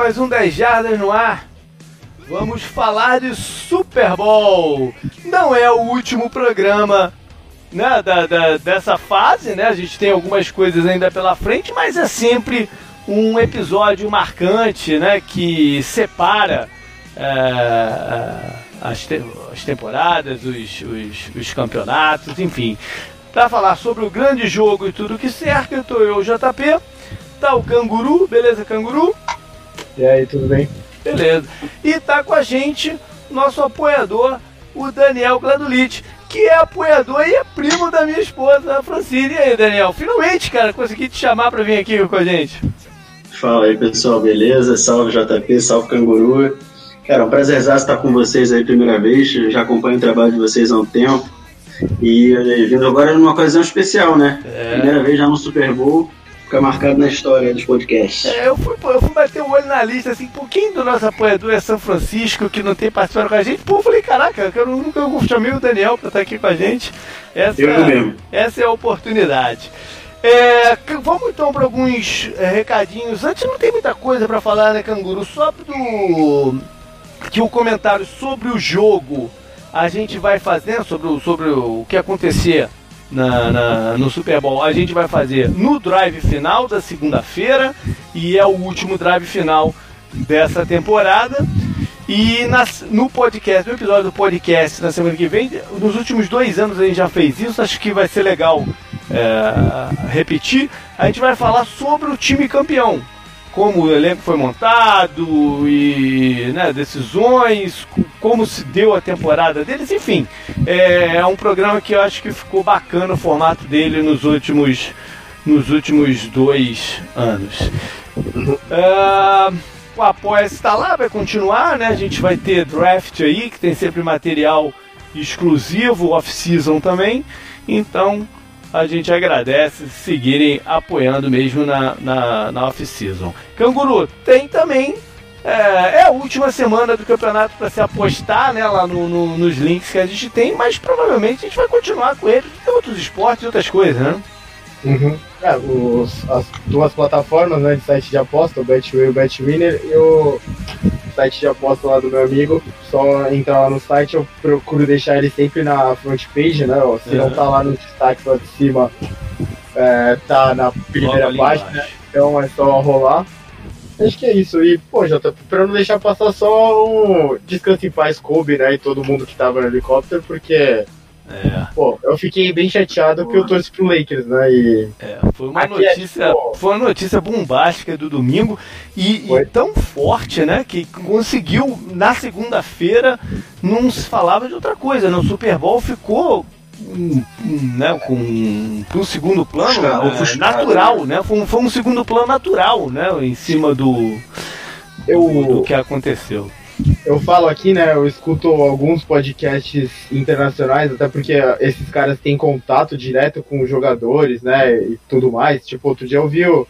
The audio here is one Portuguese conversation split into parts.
mais um 10 Jardas no ar. Vamos falar de Super Bowl. Não é o último programa né, da, da, dessa fase, né? A gente tem algumas coisas ainda pela frente, mas é sempre um episódio marcante, né? Que separa é, é as, te as, temporadas, os, os, os, campeonatos, enfim. Para falar sobre o grande jogo e tudo que cerca, eu tô eu, JP, tá o Canguru, beleza, Canguru? E aí, tudo bem? Beleza. E tá com a gente nosso apoiador, o Daniel Gladulite, que é apoiador e é primo da minha esposa, a Francine. E aí, Daniel? Finalmente, cara, consegui te chamar para vir aqui com a gente. Fala aí, pessoal, beleza? Salve JP, salve Canguru. Cara, um prazer estar com vocês aí primeira vez. Já acompanho o trabalho de vocês há um tempo. E vindo agora numa ocasião especial, né? É. Primeira vez já no Super Bowl fica marcado na história dos podcasts. É, eu fui, eu fui bater o olho na lista, assim, por quem do nosso apoiador é São Francisco, que não tem participado com a gente? Pô, eu falei, caraca, eu nunca chamei o Daniel pra estar aqui com a gente. Essa, eu mesmo. Essa é a oportunidade. É, vamos então para alguns é, recadinhos. Antes não tem muita coisa para falar, né, Canguru? Só do que o comentário sobre o jogo a gente vai fazendo sobre o, sobre o que acontecer na, na, no Super Bowl a gente vai fazer no drive final da segunda-feira e é o último drive final dessa temporada. E nas, no podcast, no episódio do podcast na semana que vem, nos últimos dois anos a gente já fez isso, acho que vai ser legal é, repetir. A gente vai falar sobre o time campeão como o elenco foi montado e né, decisões, como se deu a temporada deles, enfim. É, é, um programa que eu acho que ficou bacana o formato dele nos últimos, nos últimos dois anos. É, o Apoia está lá, vai continuar, né? A gente vai ter draft aí, que tem sempre material exclusivo, off-season também. Então, a gente agradece seguirem apoiando mesmo na, na, na off-season. Canguru, tem também. É, é, a última semana do campeonato para se apostar né, lá no, no, nos links que a gente tem, mas provavelmente a gente vai continuar com ele. Tem outros esportes e outras coisas, né? Uhum. É, os, as duas plataformas né, de site de aposta, o BetWay e o BetWinner, e o site de aposta lá do meu amigo. Só entrar lá no site, eu procuro deixar ele sempre na front page, né? Ó, se uhum. não tá lá no destaque lá de cima, é, tá na primeira página, né? então é só rolar. Acho que é isso. E, pô, já tá, pra não deixar passar só um descanso em paz, Kobe, né? E todo mundo que tava no helicóptero, porque é. Pô, eu fiquei bem chateado porque eu torço pro Lakers, né? E... É, foi uma Aqui é notícia. É, foi uma notícia bombástica do domingo e, e tão forte, né? Que conseguiu na segunda-feira não se falava de outra coisa. Né, Super Bowl ficou um, né, com um segundo plano é, natural, né? Foi um, foi um segundo plano natural, né? Em cima do, eu, do que aconteceu eu falo aqui, né? Eu escuto alguns podcasts internacionais, até porque esses caras têm contato direto com os jogadores, né? E tudo mais. Tipo, outro dia eu vi o,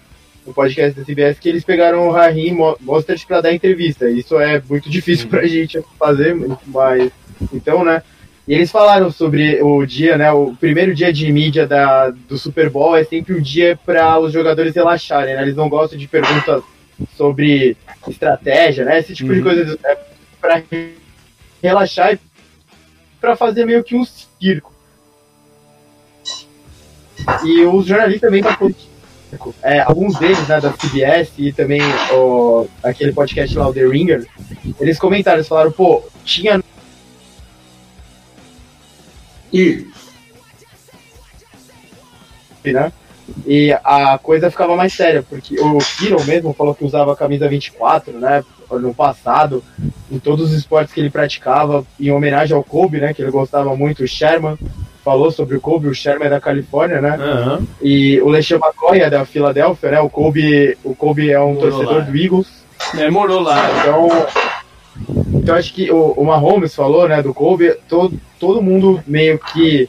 o podcast da CBS que eles pegaram o Raheem Mostert para dar entrevista. Isso é muito difícil pra gente fazer, mas. Então, né? E eles falaram sobre o dia, né? O primeiro dia de mídia da, do Super Bowl é sempre um dia para os jogadores relaxarem, né? Eles não gostam de perguntas sobre estratégia, né? Esse tipo uhum. de coisa é para relaxar e para fazer meio que um circo. E os jornalistas também da é, alguns deles, né, da CBS e também o, aquele podcast lá, o The Ringer, eles comentaram, eles falaram, pô, tinha. E. Né? E a coisa ficava mais séria, porque o Kiro mesmo falou que usava a camisa 24, né? No passado, em todos os esportes que ele praticava, em homenagem ao Kobe, né? Que ele gostava muito, o Sherman falou sobre o Kobe, o Sherman é da Califórnia, né? Uhum. E o LeSean McCoy é da Filadélfia, né? O Kobe, o Kobe é um morou torcedor lá. do Eagles. É, morou lá. Então, então acho que o, o Mahomes falou, né, do Kobe, todo, todo mundo meio que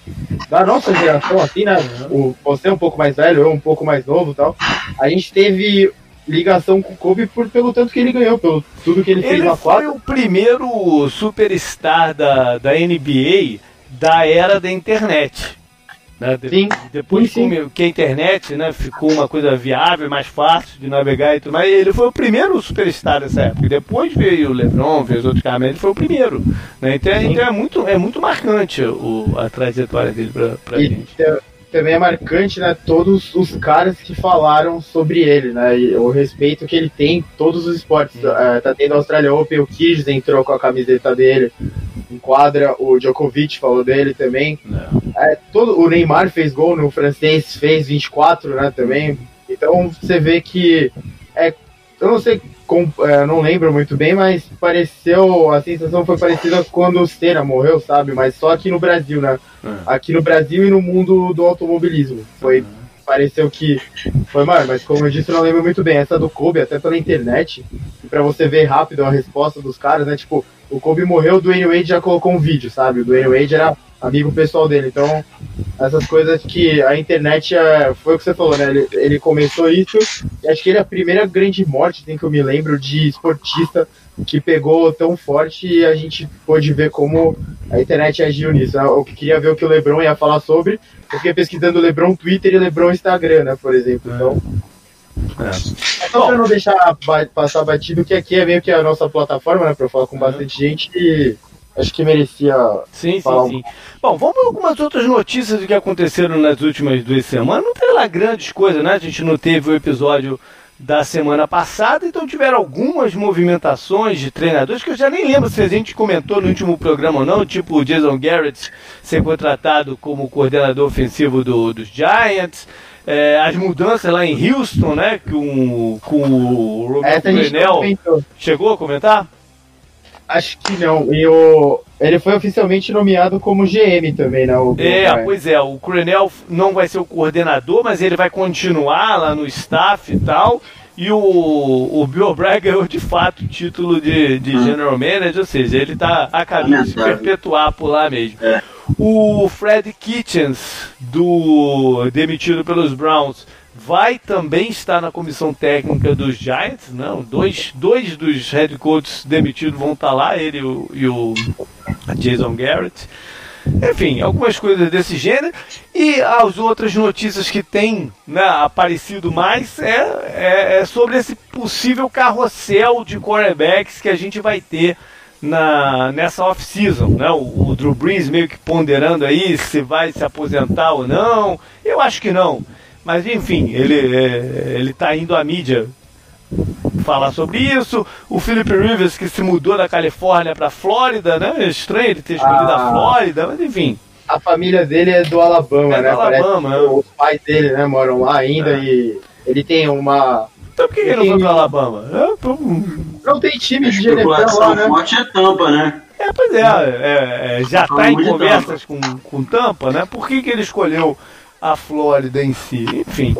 da nossa geração, assim, né? O, você é um pouco mais velho, eu um pouco mais novo tal. A gente teve ligação com o Kobe por, pelo tanto que ele ganhou, pelo tudo que ele, ele fez na quadra. Ele foi o primeiro superstar da, da NBA da era da internet. Né? Sim. Depois sim, sim. que a internet né, ficou uma coisa viável, mais fácil de navegar e tudo mais, ele foi o primeiro superstar dessa época. Depois veio o LeBron, veio os outros caras, mas ele foi o primeiro. Né? Então, então, é, muito, é muito marcante o, a trajetória dele pra e gente. Também é marcante, né, todos os caras que falaram sobre ele, né, e o respeito que ele tem em todos os esportes. É, tá tendo a Australia Open, o Kyrgios entrou com a camiseta dele, enquadra, o Djokovic falou dele também. É. é, todo, o Neymar fez gol no francês, fez 24, né, também. Então você vê que é, eu não sei, com, é, não lembro muito bem, mas pareceu, a sensação foi parecida quando o Senna morreu, sabe? Mas só aqui no Brasil, né? É. Aqui no Brasil e no mundo do automobilismo. Foi pareceu que foi maior, mas como eu disse, eu não lembro muito bem. Essa do Kobe, até pela internet, para você ver rápido a resposta dos caras, né? Tipo, o Kobe morreu, o Dwayne Wade já colocou um vídeo, sabe? O Dwayne Wade era amigo pessoal dele. Então, essas coisas que a internet é, foi o que você falou, né? Ele, ele começou isso e acho que ele é a primeira grande morte, tem que eu me lembro, de esportista que pegou tão forte e a gente pôde ver como a internet agiu nisso. Eu queria ver o que o Lebron ia falar sobre. Eu fiquei pesquisando Lebron Twitter e Lebron Instagram, né, por exemplo. Então. É. Só para não deixar passar batido, que aqui é meio que a nossa plataforma, né, para falar com bastante gente e acho que merecia. Sim, sim, um... sim. Bom, vamos para algumas outras notícias do que aconteceram nas últimas duas semanas. Não tem lá grandes coisas, né? A gente não teve o episódio da semana passada, então tiveram algumas movimentações de treinadores que eu já nem lembro se a gente comentou no último programa ou não, tipo o Jason Garrett ser contratado como coordenador ofensivo do, dos Giants, é, as mudanças lá em Houston, né, com, com o Romeo Coronel. Chegou a comentar? Acho que não. E o, ele foi oficialmente nomeado como GM também, né? O, é, o pois é. O Coronel não vai ser o coordenador, mas ele vai continuar lá no staff e tal. E o, o Bill Bragg ganhou de fato o título de, de hum. General Manager, ou seja, ele está a caminho de se perpetuar por lá mesmo. É. O Fred Kitchens, do demitido pelos Browns, vai também estar na comissão técnica dos Giants, não? Dois, dois dos head coaches demitidos vão estar lá, ele e o, Jason Garrett. Enfim, algumas coisas desse gênero. E as outras notícias que têm né, aparecido mais é, é, é, sobre esse possível carrossel de quarterbacks que a gente vai ter na, nessa off-season. Né? O, o Drew Brees meio que ponderando aí se vai se aposentar ou não. Eu acho que não. Mas enfim, ele é, ele está indo à mídia falar sobre isso. O Philip Rivers que se mudou da Califórnia para Flórida, né? É estranho ele ter escolhido ah, a Flórida, mas enfim. A família dele é do Alabama, é né? Do Alabama, né? Os pais dele, né, moram lá ainda é. e ele tem uma então por que ele, ele não foi para Alabama? É, Não tem time de NFL lá, né? forte é Tampa, né? É, pois é, é, é já está em conversas com, com Tampa, né? Por que, que ele escolheu a Flórida em si. Enfim.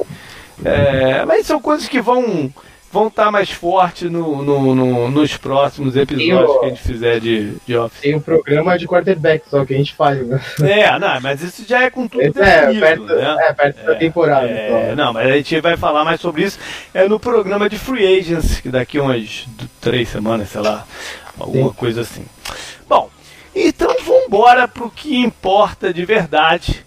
É, mas são coisas que vão vão estar tá mais fortes no, no, no, nos próximos episódios o, que a gente fizer de, de Office. Tem um programa de quarterback só que a gente faz, né? É, não, mas isso já é com tudo definido, é, perto, né? É, perto é, da temporada. É. Não, mas a gente vai falar mais sobre isso é no programa de Free Agents, que daqui umas três semanas, sei lá, alguma Sim. coisa assim. Bom, então vamos embora para o que importa de verdade,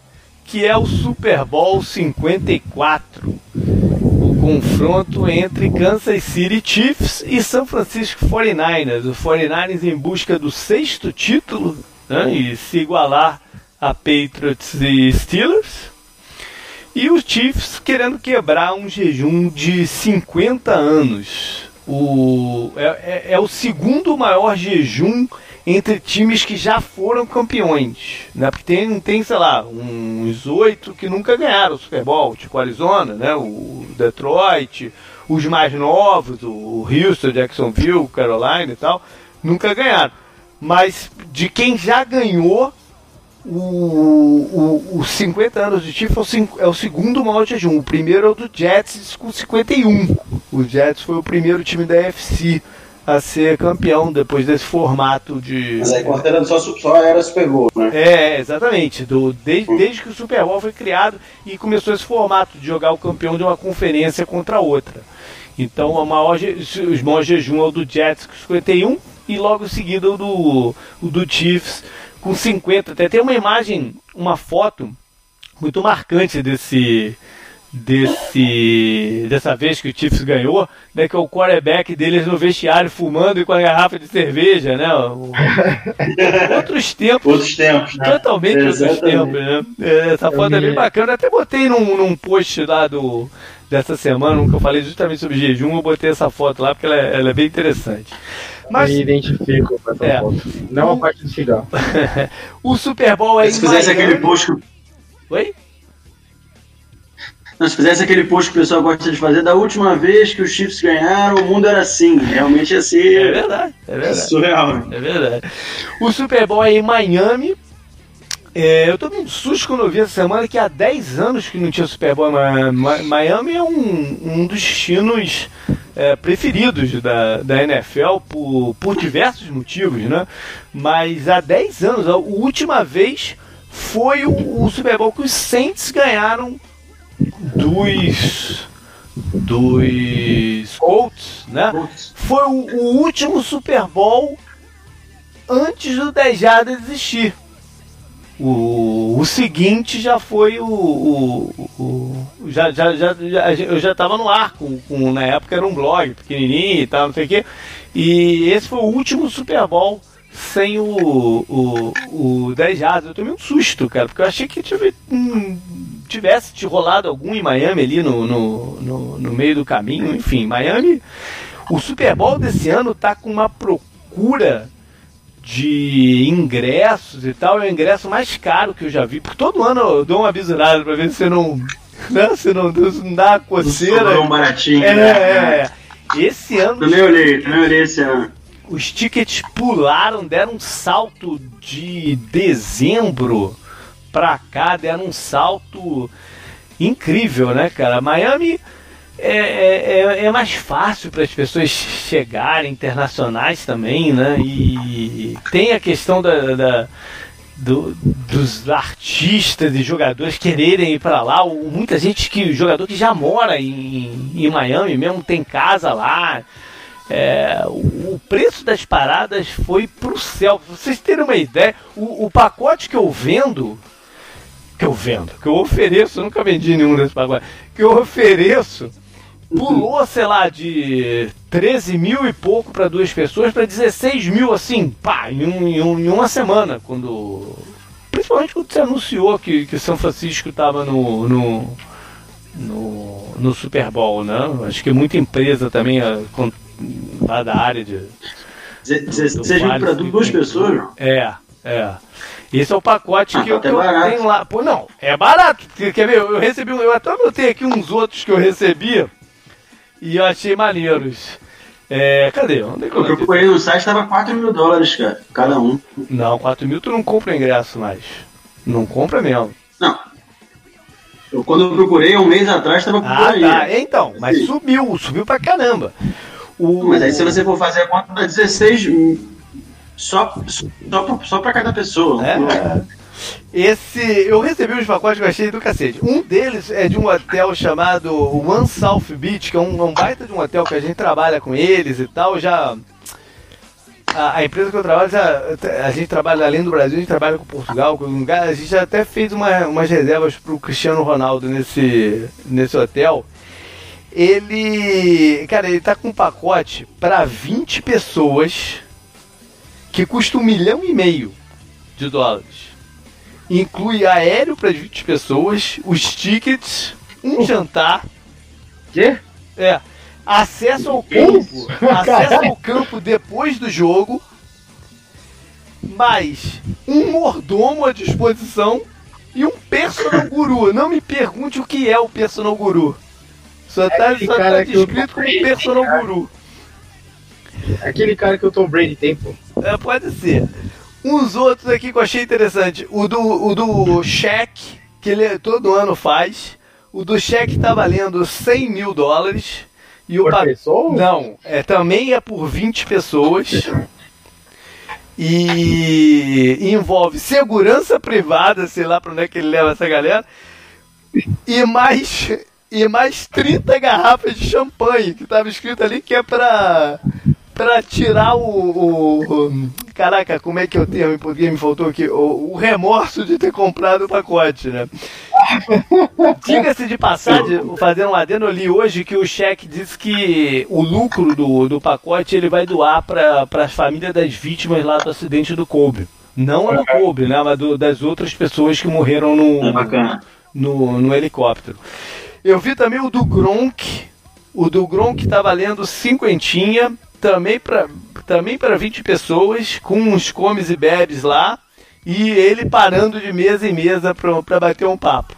que é o Super Bowl 54. O confronto entre Kansas City Chiefs e São Francisco 49ers. O 49ers em busca do sexto título né, e se igualar a Patriots e Steelers. E os Chiefs querendo quebrar um jejum de 50 anos. O, é, é, é o segundo maior jejum entre times que já foram campeões, né? Porque tem, tem sei lá, uns oito que nunca ganharam o Super Bowl, tipo Arizona, né? O Detroit, os mais novos, o Houston, Jacksonville, Carolina e tal, nunca ganharam. Mas de quem já ganhou, os 50 anos de Chiefs é o, é o segundo maior jejum. O primeiro é o do Jets com 51. O Jets foi o primeiro time da FC a ser campeão depois desse formato de. Mas aí considerando só, só era Super Bowl, né? É, exatamente. Do, desde, desde que o Super Bowl foi criado e começou esse formato de jogar o campeão de uma conferência contra outra. Então a maior, os maiores jejum é o do Jets com 51 e logo em seguida o do, o do Chiefs com 50. Até tem uma imagem, uma foto muito marcante desse desse dessa vez que o Chiefs ganhou, né, que é o quarterback deles no vestiário fumando e com a garrafa de cerveja, né? O... outros tempos. Outros tempos, né? Totalmente Exatamente. outros tempos, né? É, essa foto é bem bacana. Eu até botei num, num post lá do dessa semana, que eu falei justamente sobre jejum, eu botei essa foto lá porque ela é, ela é bem interessante. Mas... Me identifico com essa é. foto. Não a parte do cigarro. o Super Bowl é Se fizesse Miami... aquele post. Oi? Se fizesse aquele post que o pessoal gosta de fazer, da última vez que os Chiefs ganharam, o mundo era assim. Realmente assim. É verdade, é verdade. Surreal, né? É verdade. O Super Bowl é em Miami. É, eu tomei um susto quando eu vi essa semana que há 10 anos que não tinha Super Bowl. Miami é um, um dos destinos é, preferidos da, da NFL por, por diversos motivos, né? Mas há 10 anos, a última vez foi o, o Super Bowl que os Saints ganharam dos dos Colts, né? Foi o, o, último Super Bowl antes do 10 Jardas existir. O, o seguinte já foi o. o, o já, já, já, já, eu já estava no ar, com, com, na época era um blog pequenininho e tal, não sei o quê. E esse foi o último Super Bowl sem o, o, o 10 Jardas. Eu tomei um susto, cara, porque eu achei que tive, hum, tivesse te rolado algum em Miami ali no, no, no, no meio do caminho. Enfim, Miami. O Super Bowl desse ano tá com uma procura de ingressos e tal, é o ingresso mais caro que eu já vi. Porque todo ano eu dou uma bisurada pra ver se não. Né, se não, não dá coceira. Um baratinho. É, né? é. Esse ano. Também olhei, também olhei esse ano os tickets pularam, deram um salto de dezembro pra cá, deram um salto incrível, né, cara? Miami é, é, é, é mais fácil para as pessoas chegarem, internacionais também, né? E tem a questão da, da do, dos artistas e jogadores quererem ir para lá. Muita gente que jogador que já mora em, em Miami mesmo tem casa lá. É, o, preço das paradas foi pro céu. Pra vocês terem uma ideia, o, o, pacote que eu vendo, que eu vendo, que eu ofereço, eu nunca vendi nenhum desses pacotes, que eu ofereço, pulou, sei lá, de 13 mil e pouco para duas pessoas para 16 mil, assim, pá, em, um, em, um, em, uma semana, quando. Principalmente quando você anunciou que, que São Francisco estava no, no, no, no Super Bowl, né? Acho que muita empresa também lá da área de. Seja para duas pessoas? É, é. Esse é o pacote que, ah, eu, que eu tenho lá. Pô, não, é barato. Quer ver? Eu recebi, eu até anotei aqui uns outros que eu recebi e eu achei maneiros. É, cadê? Onde é que eu, eu procurei no site, tava 4 mil dólares, cara, cada um. Não, 4 mil tu não compra ingresso mais. Não compra mesmo. Não, eu, quando eu procurei um mês atrás, tava por ah, aí. Tá. Então, mas subiu, subiu pra caramba. O... Mas aí se você for fazer a conta, dá 16 só, só, só pra cada pessoa. É. Esse. Eu recebi uns pacotes que eu achei do cacete. Um deles é de um hotel chamado One South Beach, que é um, um baita de um hotel que a gente trabalha com eles e tal. Já. A, a, empresa que eu trabalho, já, a gente trabalha além do Brasil, a gente trabalha com Portugal, com a gente já até fez uma, umas reservas pro Cristiano Ronaldo nesse, nesse hotel ele. Cara, ele tá com um pacote para 20 pessoas que custa um milhão e meio de dólares. Inclui aéreo para 20 pessoas, os tickets, um uh. jantar. Quê? É. Acesso ao campo. acesso ao campo depois do jogo. Mais um mordomo à disposição e um personal guru. Não me pergunte o que é o personal guru. Só tá, Aquele só tá descrito como personal guru. Aquele cara que o Tom Brady tem, pô. É, pode ser. Uns outros aqui que eu achei interessante. O do, o do Shaq, que ele todo ano faz. O do Shaq tá valendo 100 mil dólares. E por o pa... pessoa? Não, é, também é por 20 pessoas. E envolve segurança privada, sei lá pra onde é que ele leva essa galera. E mais e mais 30 garrafas de champanhe, que estava escrito ali que é pra, pra tirar o, o, Caraca, como é que é o termo em português? Me faltou aqui. O, o remorso de ter comprado o pacote, né? Diga-se de passagem, fazendo um adendo, eu li hoje que o cheque disse que o lucro do, do pacote ele vai doar para as famílias das vítimas lá do acidente do Kobe. Não a do Kobe, né? Mas do, das outras pessoas que morreram no, É no, no helicóptero. Eu vi também o do Gronk. O do Gronk tá valendo cinquentinha, também para também para 20 pessoas, com uns comes e bebes lá, e ele parando de mesa em mesa para bater um papo.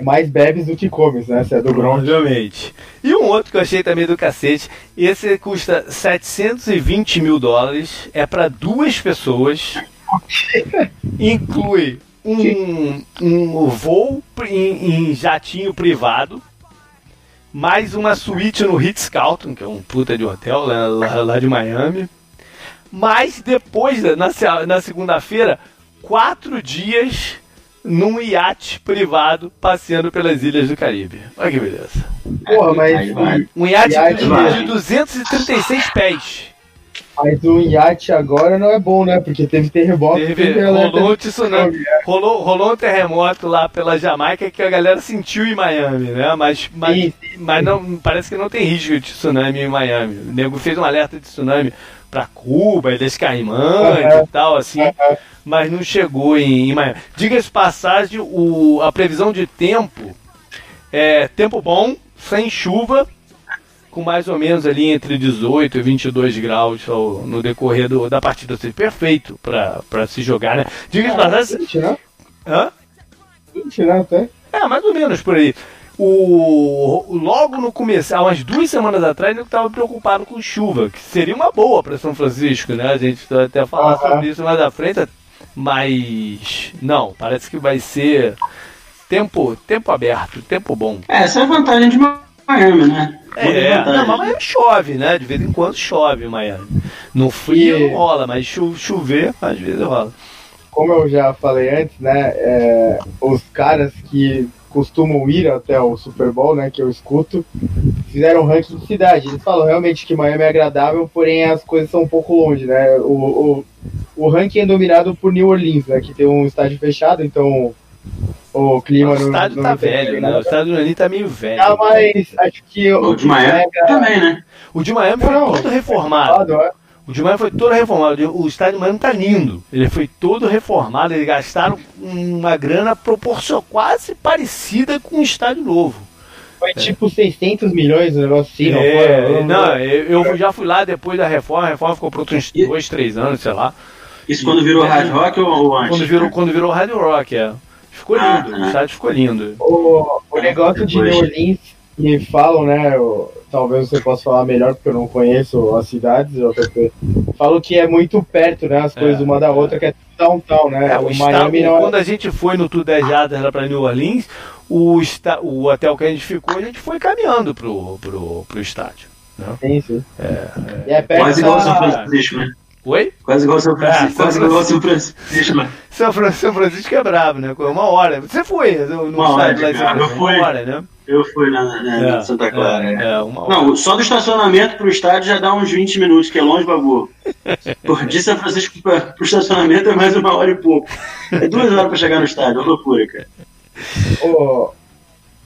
Mais bebes do que comes, né? Se é do Gronk. Obviamente. E um outro que eu achei também do cacete, esse custa 720 mil dólares, é para duas pessoas, inclui um, um voo em, em jatinho privado, mais uma suíte no Ritz-Carlton, que é um puta de hotel lá, lá, lá de Miami. Mas depois, na, na segunda-feira, quatro dias num iate privado passeando pelas ilhas do Caribe. Olha que beleza. Porra, mas. Um iate, Iate de, de 236 pés. Mas o iate agora não é bom, né? Porque teve terremoto. Teve, alerta rolou um tsunami. Rolou, rolou um terremoto lá pela Jamaica que a galera sentiu em Miami, né? Mas, mas, Sim, mas não, parece que não tem risco de tsunami em Miami. O nego fez um alerta de tsunami pra Cuba, Ilhas Caimãs Aham. e tal, assim, mas não chegou em, em Miami. Diga-se de passagem, o, a previsão de tempo é tempo bom, sem chuva, com mais ou menos ali entre 18 e 22 graus ao- no decorrer do- da partida. Assim, perfeito para se jogar, né? Diga-se de passagem. 20, né? Hã? 20, né? Até. É, mais ou menos por aí. O, logo no começo, há umas duas semanas atrás, eu estava preocupado com chuva, que seria uma boa para São Francisco, né? A gente vai até falar sobre isso mais à frente, mas não, parece que vai ser tempo, tempo aberto, tempo bom. É, essa é a vantagem de Miami, né? É, vantagem. não, mas Miami chove, né? De vez em quando chove em Miami. No frio E- rola, mas chu- chover às vezes rola. Como eu já falei antes, né? é, os caras que costumam ir até o Super Bowl, né? Que eu escuto, fizeram um ranking de cidade. Eles falam realmente que Miami é agradável, porém as coisas são um pouco longe, né? O, o, o ranking é dominado por New Orleans, né? Que tem um estádio fechado, então o clima O não. estádio não tá velho, em né? O estádio ali tá meio velho. Ah, mas acho que O de Miami pega- também, né? O de Miami foi Não, todo reformado. é? O de Miami foi todo reformado. O estádio de Miami tá lindo. Ele foi todo reformado. Eles gastaram uma grana proporcional quase parecida com um estádio novo. Foi tipo 600 milhões, um negócio assim, não É, foi? não, eu, eu já fui lá depois da reforma. A reforma ficou pronta uns E- dois, três anos, sei lá. Isso quando virou hard rock ou, ou antes? Quando virou, quando virou Hard Rock, é. Ficou Ah, lindo. ah. O estádio ficou lindo. O, o negócio de. New Orleans, que falam, né? o- talvez você possa falar melhor, porque eu não conheço as cidades, JP. Falam que é muito perto, né? As coisas É, uma da outra, que é downtown, né? É, o o estado, Miami não é. quando a gente foi no Tour das Jardas lá para New Orleans, o, esta, o hotel que a gente ficou, a gente foi caminhando pro, pro, pro estádio. Sim, sim. E é perto Quase igual São. Francisco, né? Oi? Quase igual São Francisco. É, São quase igual São Francisco, né? São, Fran- São Francisco é brabo, né? Uma hora. Você foi no Uma estádio hora, lá cara, eu Francisco? Uma fui. hora, né? Eu fui na, na- na Santa Clara. É, né? é, uma hora. Não, só do estacionamento pro estádio já dá uns 20 minutos, que é longe. Por de São Francisco pra, pro estacionamento é mais uma hora e pouco. É duas horas pra chegar no estádio, é uma loucura, cara. Ô,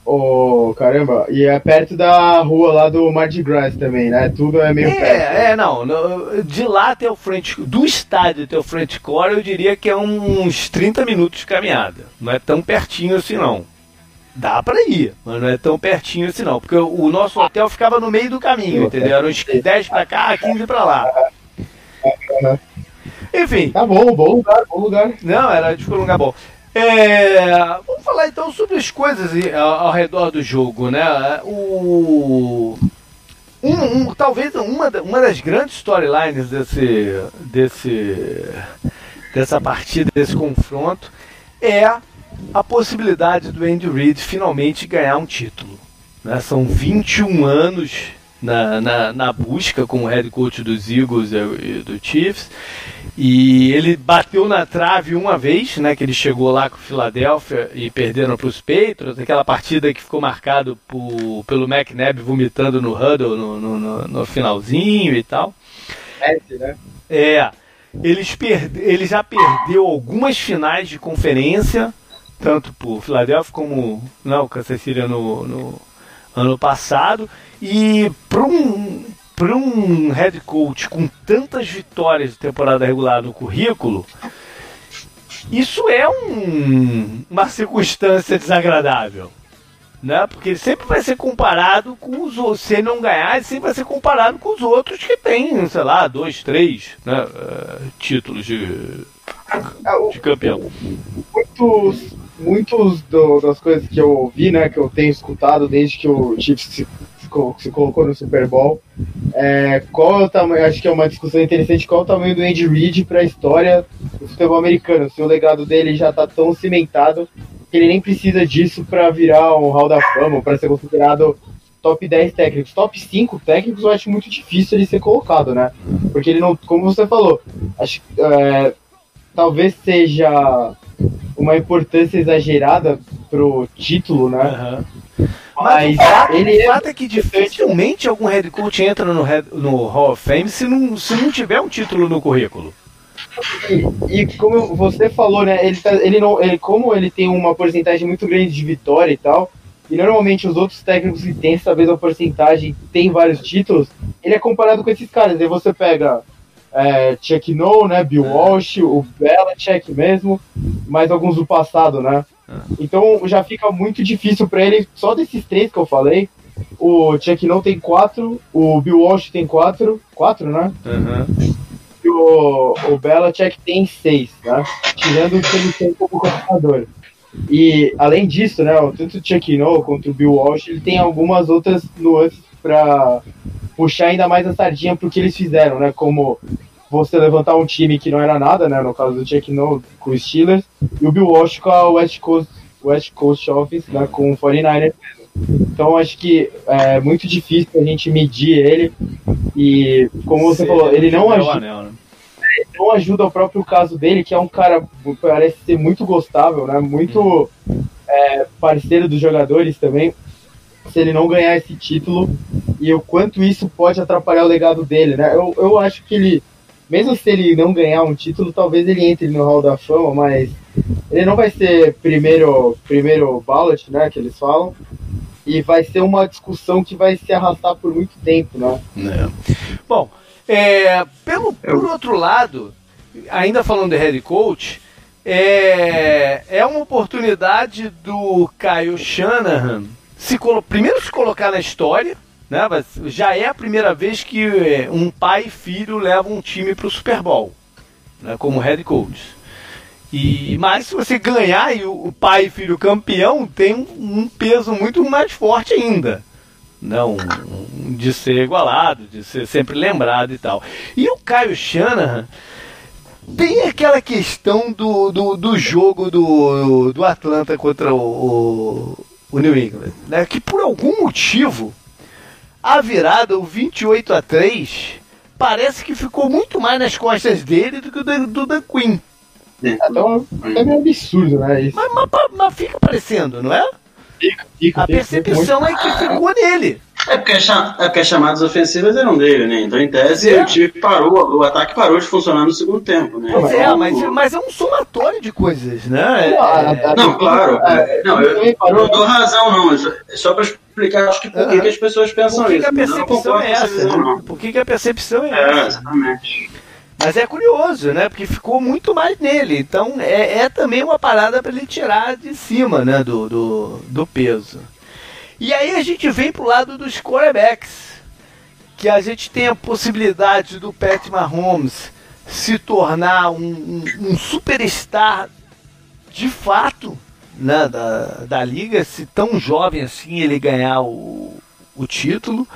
ô, caramba, e é perto da rua lá do Mardi Gras também, né? Tudo é meio perto. É, é, não, no- De lá até o frente, do estádio até o frente core, eu diria que é uns 30 minutos de caminhada. Não é tão pertinho assim, não. Dá pra ir, mas não é tão pertinho assim, não. Porque o nosso hotel ficava no meio do caminho, entendeu? Eram uns 10 pra cá, 15 pra lá. Enfim, Tá bom, bom lugar, bom lugar. não, era de um lugar bom. É, vamos falar então sobre as coisas ao, ao redor do jogo, né? O, um, um- talvez uma, uma das grandes storylines desse, desse, dessa partida, desse confronto, é a possibilidade do Andy Reid finalmente ganhar um título. né? São 21 anos na, na, na busca como head coach dos Eagles e e do Chiefs. E ele bateu na trave uma vez, né? Que ele chegou lá com o Philadelphia e perderam para os Patriots. Aquela partida que ficou marcado por, pelo McNabb vomitando no huddle no, no, no- no finalzinho e tal. Messi, né? É, eles perde, ele já perdeu algumas finais de conferência tanto por Philadelphia como não, o Kansas City no, no ano passado. E para um, para um head coach com tantas vitórias de temporada regular no currículo, isso é um, uma circunstância desagradável. Né? Porque ele sempre vai ser comparado com os outros. Se ele não ganhar, ele sempre vai ser comparado com os outros que tem, sei lá, dois, três né? Uh, títulos de, é, de campeão. Muitos, muitos do, das coisas que eu ouvi, né, que eu tenho escutado desde que o Chiefs se, se colocou no Super Bowl, é, qual é o tamanho, acho que é uma discussão interessante, qual é o tamanho do Andy Reid para a história do futebol americano, se o legado dele já está tão cimentado que ele nem precisa disso para virar um Hall da Fama, para ser considerado top 10 técnicos. Top 5 técnicos eu acho muito difícil ele ser colocado, né? Porque ele não, como você falou, acho é, talvez seja uma importância exagerada pro título, né? Uhum. Mas, Mas o fato, ele o é fato é, é que dificilmente algum head coach entra no, no Hall of Fame se não, se não tiver um título no currículo. E, e, como você falou, né, ele, tá, ele não, ele, como ele tem uma porcentagem muito grande de vitória e tal, e normalmente os outros técnicos que têm essa mesma porcentagem tem vários títulos, ele é comparado com esses caras. Aí você pega é, Chuck No, né, Bill é. Walsh, o Belichick mesmo, mais alguns do passado, né? É. Então já fica muito difícil para ele, só desses três que eu falei, o Chuck No tem quatro, o Bill Walsh tem quatro, quatro, né? Uhum o, o Belichick tem seis, tá? Tirando o que ele tem como coordenador. E além disso, né, tanto o Chuck No quanto o Bill Walsh, ele tem algumas outras nuances para puxar ainda mais a sardinha pro que eles fizeram, né? Como você levantar um time que não era nada, né? No caso do Chuck No com os Steelers, e o Bill Walsh com a West Coast, West Coast Office, né, com o 49ers. Então acho que é muito difícil a gente medir ele. E como você Sim, falou, ele não ajuda. Anel, né? não ajuda o próprio caso dele, que é um cara parece ser muito gostável, né? Muito é, parceiro dos jogadores também. Se ele não ganhar esse título e o quanto isso pode atrapalhar o legado dele, né? Eu, eu acho que ele, mesmo se ele não ganhar um título, talvez ele entre no Hall da Fama, mas ele não vai ser primeiro primeiro ballot, né? Que eles falam e vai ser uma discussão que vai se arrastar por muito tempo, né? É. Bom, é, pelo, por outro lado, ainda falando de head coach, é, é uma oportunidade do Kyle Shanahan se primeiro se colocar na história, né? Já é a primeira vez que é, um pai e filho levam um time para o Super Bowl, né? como head coach. E mas se você ganhar e o pai e filho campeão tem um, peso muito mais forte ainda não de ser igualado, de ser sempre lembrado e tal. E o Caio Shanahan tem aquela questão do, do, do jogo do, do Atlanta contra o, o, New England, né? que por algum motivo a virada, o 28 a 3, parece que ficou muito mais nas costas dele do que do, do Dan Quinn. É, então, é meio absurdo, né? Isso. Mas, mas, mas fica parecendo, não é? Fica, fica, a percepção é que ficou nele. É porque, as, é porque as chamadas ofensivas eram dele, né? Então, em tese, é. o time parou, o ataque parou de funcionar no segundo tempo, né? Pois é, mas, mas é um somatório de coisas, né? É, não, claro. É, não, eu, não dou razão, não. É só para explicar, acho que por que, que as pessoas pensam por que isso. Que a percepção é essa? Por que, que a percepção é, essa? É, exatamente. Mas é curioso, né? Porque ficou muito mais nele. Então é, é também uma parada para ele tirar de cima, né? Do, do, do, peso. E aí a gente vem pro lado dos quarterbacks. Que a gente tem a possibilidade do Pat Mahomes se tornar um, um, um superstar de fato né, da, da liga, se tão jovem assim ele ganhar o, o título.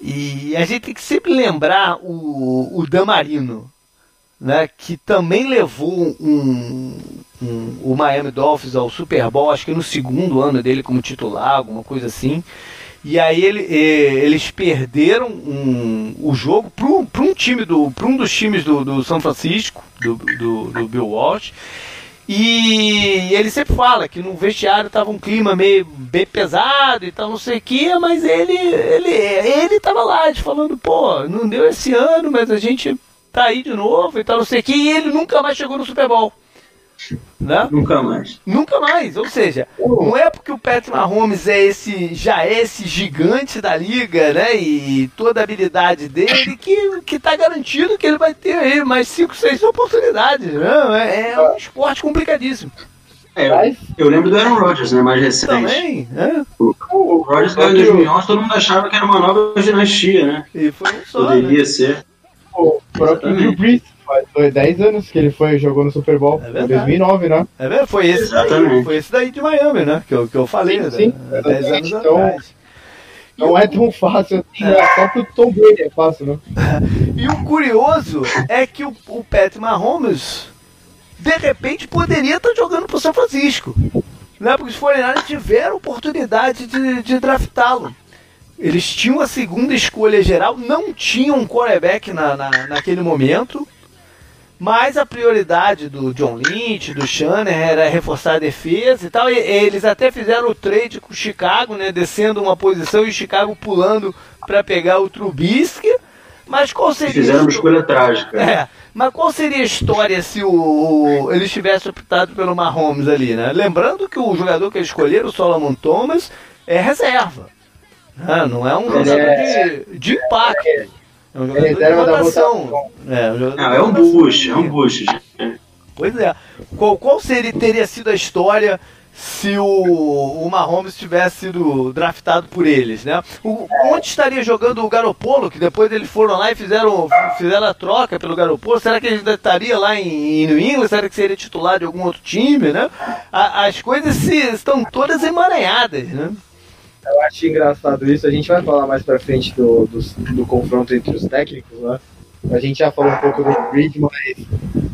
E a gente tem que sempre lembrar o, o Damarino, né, que também levou um, um, o Miami Dolphins ao Super Bowl, acho que no segundo ano dele como titular, alguma coisa assim. E aí ele, eles perderam um, o jogo para um time do para um dos times do, do São Francisco, do, do, do Bill Walsh. E ele sempre fala que no vestiário tava um clima meio bem pesado e tal, não sei o que, mas ele, ele, ele tava lá falando, pô, não deu esse ano, mas a gente tá aí de novo e tal, não sei o que, e ele nunca mais chegou no Super Bowl. Né? Nunca mais. Nunca mais. Ou seja, não é porque o Patrick Mahomes é esse, já é esse gigante da liga, né? E toda a habilidade dele que, que tá garantido que ele vai ter aí mais 5, 6 oportunidades. Né? É, é um esporte complicadíssimo. É, eu, eu, lembro do Aaron Rodgers, né? Mais recente. Também, é. O, o Rodgers ganhou em 2011, todo mundo achava que era uma nova dinastia, né? E foi só, Poderia né? ser. O próprio Drew Brees, faz 10 anos que ele foi jogou no Super Bowl, É em verdade. 2009, né? É verdade, foi esse daí, foi esse daí de Miami, né? Que eu, que eu falei, Sim, né? sim, há 10 anos exatamente. Então, atrás. Não é tão fácil assim, né? Só pro Tom Brady é fácil, né? E o curioso é que o, o Pat Mahomes, de repente, poderia estar jogando pro São Francisco. Né? Porque os 49 tiveram oportunidade de, de draftá-lo. Eles tinham a segunda escolha geral, não tinham um quarterback na, na, naquele momento. Mas a prioridade do John Lynch, do Shannon, era reforçar a defesa e tal. E eles até fizeram o trade com o Chicago, né? Descendo uma posição e o Chicago pulando para pegar o Trubisky. Mas qual seria Fizeram uma escolha trágica. é, mas qual seria a história se o, o- eles tivessem optado pelo Mahomes ali, né? Lembrando que o jogador que eles escolheram, o Solomon Thomas, é reserva. Né? Não é um Ele jogador é- de, de impacto. É um jogador de rotação. rotação. É, um jogador Não, de é um boost, é um boost. Pois é. Qual, qual seria, teria sido a história se o, o Mahomes tivesse sido draftado por eles, né? O, onde estaria jogando o Garopolo, que depois eles foram lá e fizeram, fizeram a troca pelo Garopolo? Será que ele ainda estaria lá em, em New England? Será que seria titular de algum outro time, né? A- as coisas se, estão todas emaranhadas, né? Eu acho engraçado isso. A gente vai falar mais pra frente do, do, do confronto entre os técnicos, né? A gente já falou um pouco do Breed, mas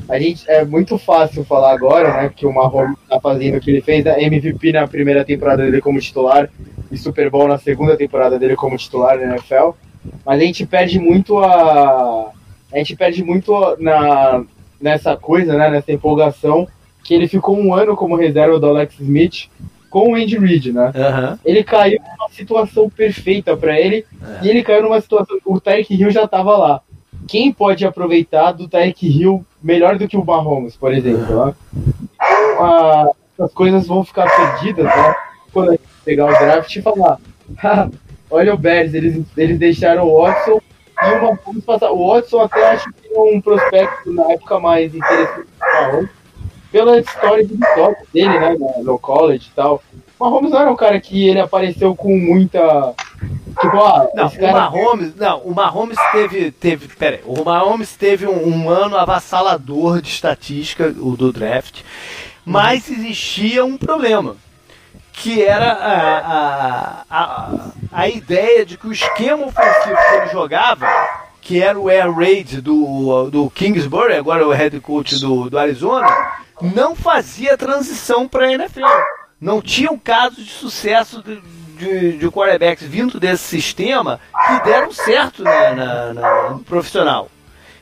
a gente é muito fácil falar agora, né? Que o Mahomes tá fazendo o que ele fez, né, MVP na primeira temporada dele como titular e Super Bowl na segunda temporada dele como titular na NFL. Mas a gente perde muito a. A gente perde muito na, nessa coisa, né? Nessa empolgação, que ele ficou um ano como reserva do Alex Smith com o Andy Reid, né? Aham. ele caiu numa situação perfeita pra ele e ele caiu numa situação o Tyreek Hill já tava lá quem pode aproveitar do Tyreek Hill melhor do que o Mahomes por exemplo né? Então, a- as coisas vão ficar perdidas né? quando a gente pegar o draft e falar "Ah, olha o Bears eles, eles deixaram o Watson e o Mahomes passar o Watson até acho que é um prospecto na época mais interessante que o Mahomes pela história de vitória dele, né, no- college e tal. O Mahomes não era um cara que ele apareceu com muita. Tipo, ah, Não, esse o cara. Mahomes, não, o Mahomes teve, teve, pera aí, o Mahomes teve um, um ano avassalador de estatística, o do draft, mas existia um problema, que era a, a, a, a ideia de que o esquema ofensivo que ele jogava, que era o Air Raid do, do Kingsbury, agora o head coach do, do Arizona, não fazia transição para a NFL. Não tinha um caso de sucesso de, de, de quarterbacks vindo desse sistema que deram certo na, na- na- no profissional.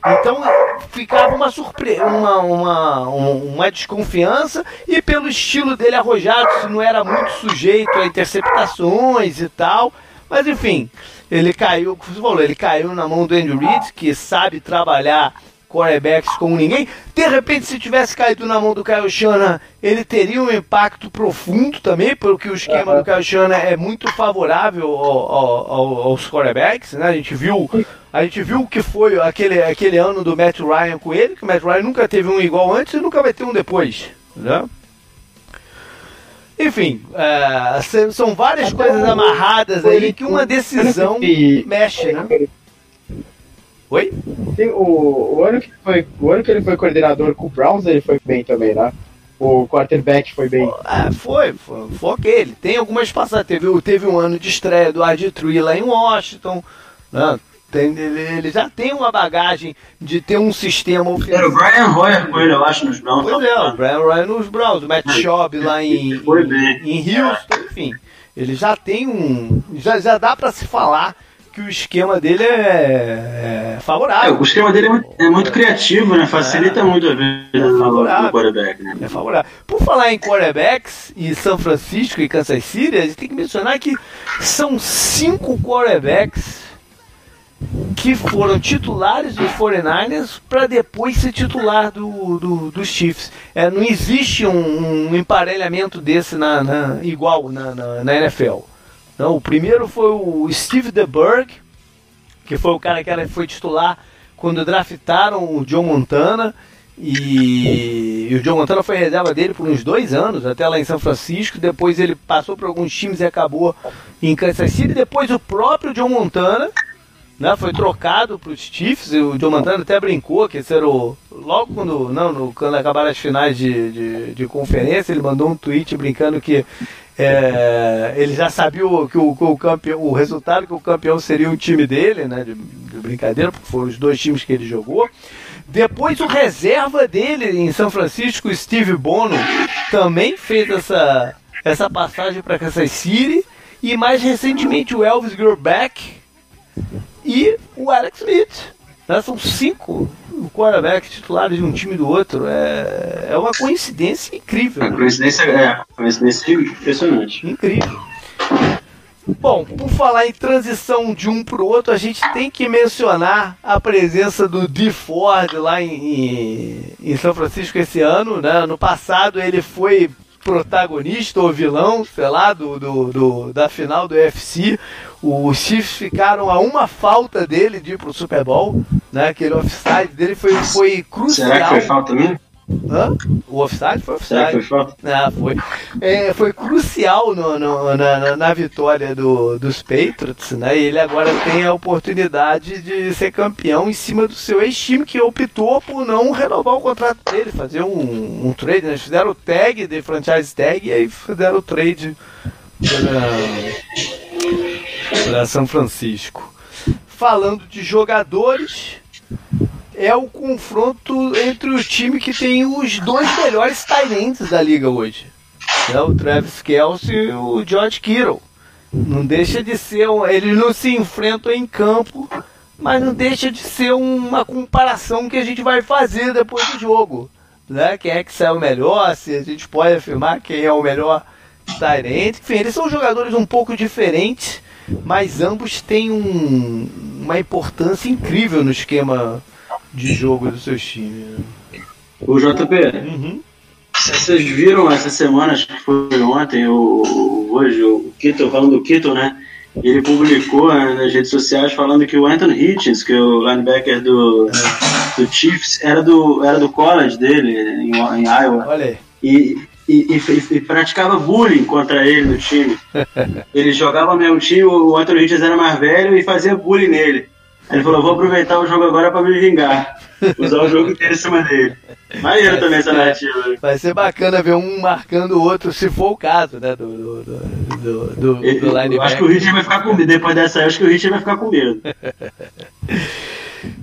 Então ficava uma surpresa, uma, uma, um- uma desconfiança, e pelo estilo dele arrojado, se não era muito sujeito a interceptações e tal. Mas enfim, ele caiu, como você falou, ele caiu na mão do Andrew Reid, que sabe trabalhar quarterbacks como ninguém. De repente, se tivesse caído na mão do Kyle Shanahan, ele teria um impacto profundo também, porque o esquema do Kyle Shanahan é muito favorável ao- ao- ao- aos quarterbacks, né? A gente viu, a gente viu o que foi aquele, aquele ano do Matt Ryan com ele, que o Matt Ryan nunca teve um igual antes e nunca vai ter um depois, né? Enfim, é, se- são várias Até coisas o- amarradas aí que uma decisão E- mexe, né? Oi? Sim, o, o, ano que foi, o ano que ele foi coordenador com o Browns, ele foi bem também, né? O quarterback foi bem. Ah, foi, foi, foi ok. Ele tem algumas passagens. Teve, teve um ano de estreia do RG3 lá em Washington. Né? Tem- ele, ele já tem uma bagagem de ter um sistema Era o ofensivo. Brian Hoyer com ele, eu acho, nos Browns. Pois é, o Brian Ryan nos Browns, o Matt Schaub lá em, em, em Houston, enfim. Ele já tem um. Já, já dá pra se falar que o esquema dele é, é É, favorável. o esquema dele é muito, é muito criativo, né? Facilita muito a vida favorável. do quarterback, né? É favorável. Por falar em quarterbacks e São Francisco e Kansas City, a gente tem que mencionar que são cinco quarterbacks que foram titulares dos 49ers para depois ser titular do, do, dos Chiefs. É, não existe um, um emparelhamento desse na, na igual na, na, na, NFL. Não, o primeiro foi o Steve DeBerg, que foi o cara que foi titular quando draftaram o John Montana. E, e, o John Montana foi reserva dele por uns dois anos, até lá em São Francisco. Depois ele passou por alguns times e acabou em Kansas City. Depois o próprio John Montana né, foi trocado para os Chiefs. O John Montana até brincou que esse era o. Logo quando, não, no, quando acabaram as finais de, de, de conferência, ele mandou um tweet brincando que é, ele já sabia o, que o, o, campeão, o resultado que o campeão seria o time dele, né? De, de brincadeira, porque foram os dois times que ele jogou. Depois o reserva dele em São Francisco, Steve Bono, também fez essa, essa passagem para Kansas City. E mais recentemente o Elvis Grback e o Alex Smith. Né? São cinco quarterbacks titulares de um time do outro. É, é uma coincidência incrível. Né? coincidência, é, coincidência impressionante. Incrível. Bom, por falar em transição de um para o outro, a gente tem que mencionar a presença do D Ford lá em, em, São Francisco esse ano. Né? No passado ele foi protagonista ou vilão, sei lá, do, do, do, da final do UFC. Os Chiefs ficaram a uma falta dele de ir pro Super Bowl, né? Aquele offside dele foi, foi crucial. Será que foi falta mesmo? Hã? O offside foi offside. Foi, foi. Ah, foi. É, foi crucial no, no, na, na, vitória do, dos Patriots, né? E ele agora tem a oportunidade de ser campeão em cima do seu ex-time que optou por não renovar o contrato dele, fazer um, um trade. Né? Eles fizeram o tag de franchise tag e aí fizeram o trade para São Francisco. Falando de jogadores, é o confronto entre o time que tem os dois melhores talentos da liga hoje. É o Travis Kelce e o George Kittle. Não deixa de ser. Eles não se enfrentam em campo, mas não deixa de ser uma comparação que a gente vai fazer depois do jogo. Né? Quem é que saiu melhor, se a gente pode afirmar quem é o melhor Tyrant. Enfim, eles são jogadores um pouco diferentes, mas ambos têm um, uma importância incrível no esquema de jogo dos seus times. Né? O JP, uhum. vocês viram essa semana, acho que foi ontem, ou hoje, o Kito, falando do Kito, né? Ele publicou né, nas redes sociais falando que o Anthony Hitchens, que é o linebacker do, é. do Chiefs, era do, era do college dele, em, em Iowa. Olha aí. E, e, e, e, praticava bullying contra ele no time. ele jogava mesmo time, o Anthony Hitchens era mais velho e fazia bullying nele. Ele falou, vou aproveitar o jogo agora para me vingar. Usar o jogo inteiro em cima dele. Maneiro também essa narrativa. Vai ser bacana ver um marcando o outro, se for o caso, né? Do, do, do, do, do eu, acho que o Richard vai ficar com medo. Depois dessa, eu acho que o Richard vai ficar com medo.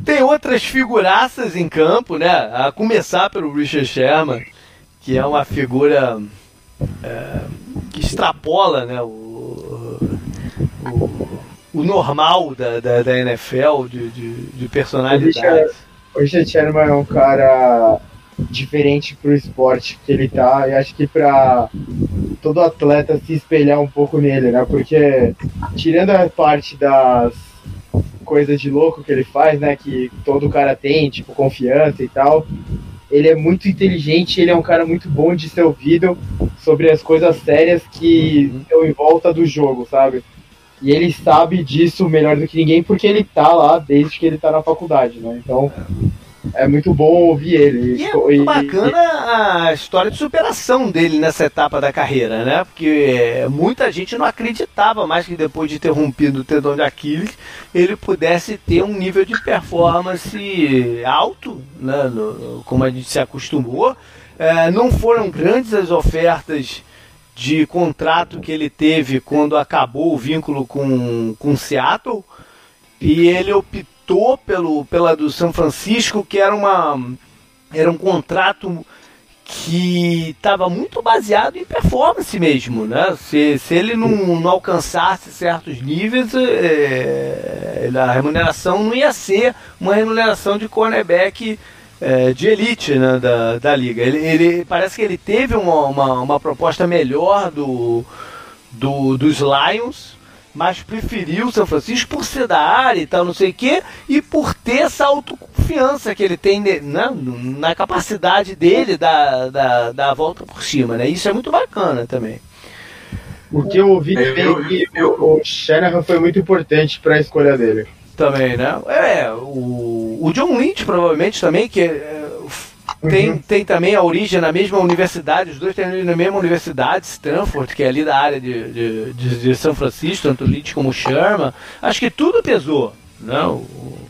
Tem outras figuraças em campo, né? A começar pelo Richard Sherman, que é uma figura é, que extrapola né, o, o normal da, da, da NFL, de, de, de personalidade. O Richard Sherman é um cara diferente pro esporte que ele tá, e acho que para todo atleta se espelhar um pouco nele, né? Porque tirando a parte das coisas de louco que ele faz, né, que todo cara tem, tipo confiança e tal, ele é muito inteligente, ele é um cara muito bom de ser ouvido sobre as coisas sérias que uhum. estão em volta do jogo, sabe? E ele sabe disso melhor do que ninguém porque ele tá lá desde que ele tá na faculdade, né? Então é muito bom ouvir ele. E é muito bacana a história de superação dele nessa etapa da carreira, né? Porque muita gente não acreditava mais que depois de ter rompido o tendão de Aquiles ele pudesse ter um nível de performance alto, né? Como a gente se acostumou. É, não foram grandes as ofertas de contrato que ele teve quando acabou o vínculo com, com Seattle e ele optou pelo, pela do São Francisco, que era, uma, era um contrato que estava muito baseado em performance mesmo, né? Se, se ele não, não alcançasse certos níveis, é, a remuneração não ia ser uma remuneração de cornerback é, de elite né, da, da liga. Ele, ele, parece que ele teve uma, uma, uma proposta melhor do, do, dos Lions, mas preferiu São Francisco por ser da área e tal, não sei o quê, e por ter essa autoconfiança que ele tem né, na capacidade dele da, da, da volta por cima, né? Isso é muito bacana também. O que eu ouvi também é que o Shanahan foi muito importante para a escolha dele. Também, né? É, o, o John Lynch provavelmente também, que é, tem, uhum. tem também a origem na mesma universidade, os dois têm na mesma universidade, Stanford, que é ali da área de, de, de, de São Francisco, tanto Leach como Sherman. Acho que tudo pesou. Não.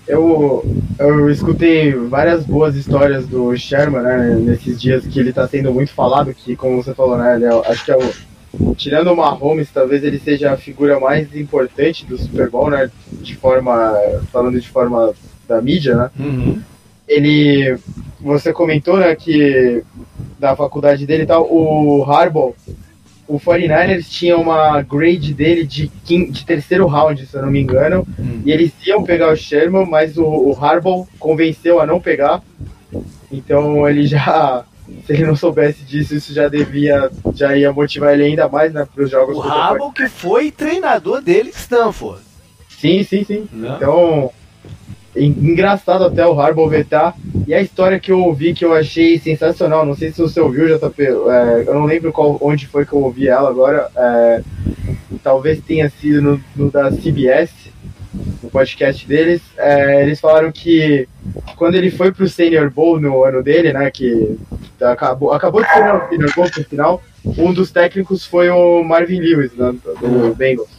Eu, eu escutei várias boas histórias do Sherman, né, nesses dias que ele está sendo muito falado, que como você falou, né, é, acho que é o, tirando o Mahomes, talvez ele seja a figura mais importante do Super Bowl, né, de forma, falando de forma da mídia, né, uhum. ele você comentou, né, que da faculdade dele e tal, o Harbaugh, o 49ers tinha uma grade dele de, quim, de terceiro round, se eu não me engano, hum. e eles iam pegar o Sherman, mas o, o Harbaugh convenceu a não pegar, então ele já, se ele não soubesse disso, isso já devia, já ia motivar ele ainda mais, né, para os jogos. O Harbaugh que foi treinador dele em Stanford. Sim, sim, sim. Não. Então engraçado até o Harbaugh vetar. E a história que eu ouvi que eu achei sensacional, não sei se você ouviu, JP, é, eu não lembro qual, onde foi que eu ouvi ela agora, é, talvez tenha sido no, no, da CBS, no podcast deles. É, eles falaram que quando ele foi pro Senior Bowl no ano dele, né, que acabou, acabou de ser o Senior Bowl no final, um dos técnicos foi o Marvin Lewis, né, do Bengals.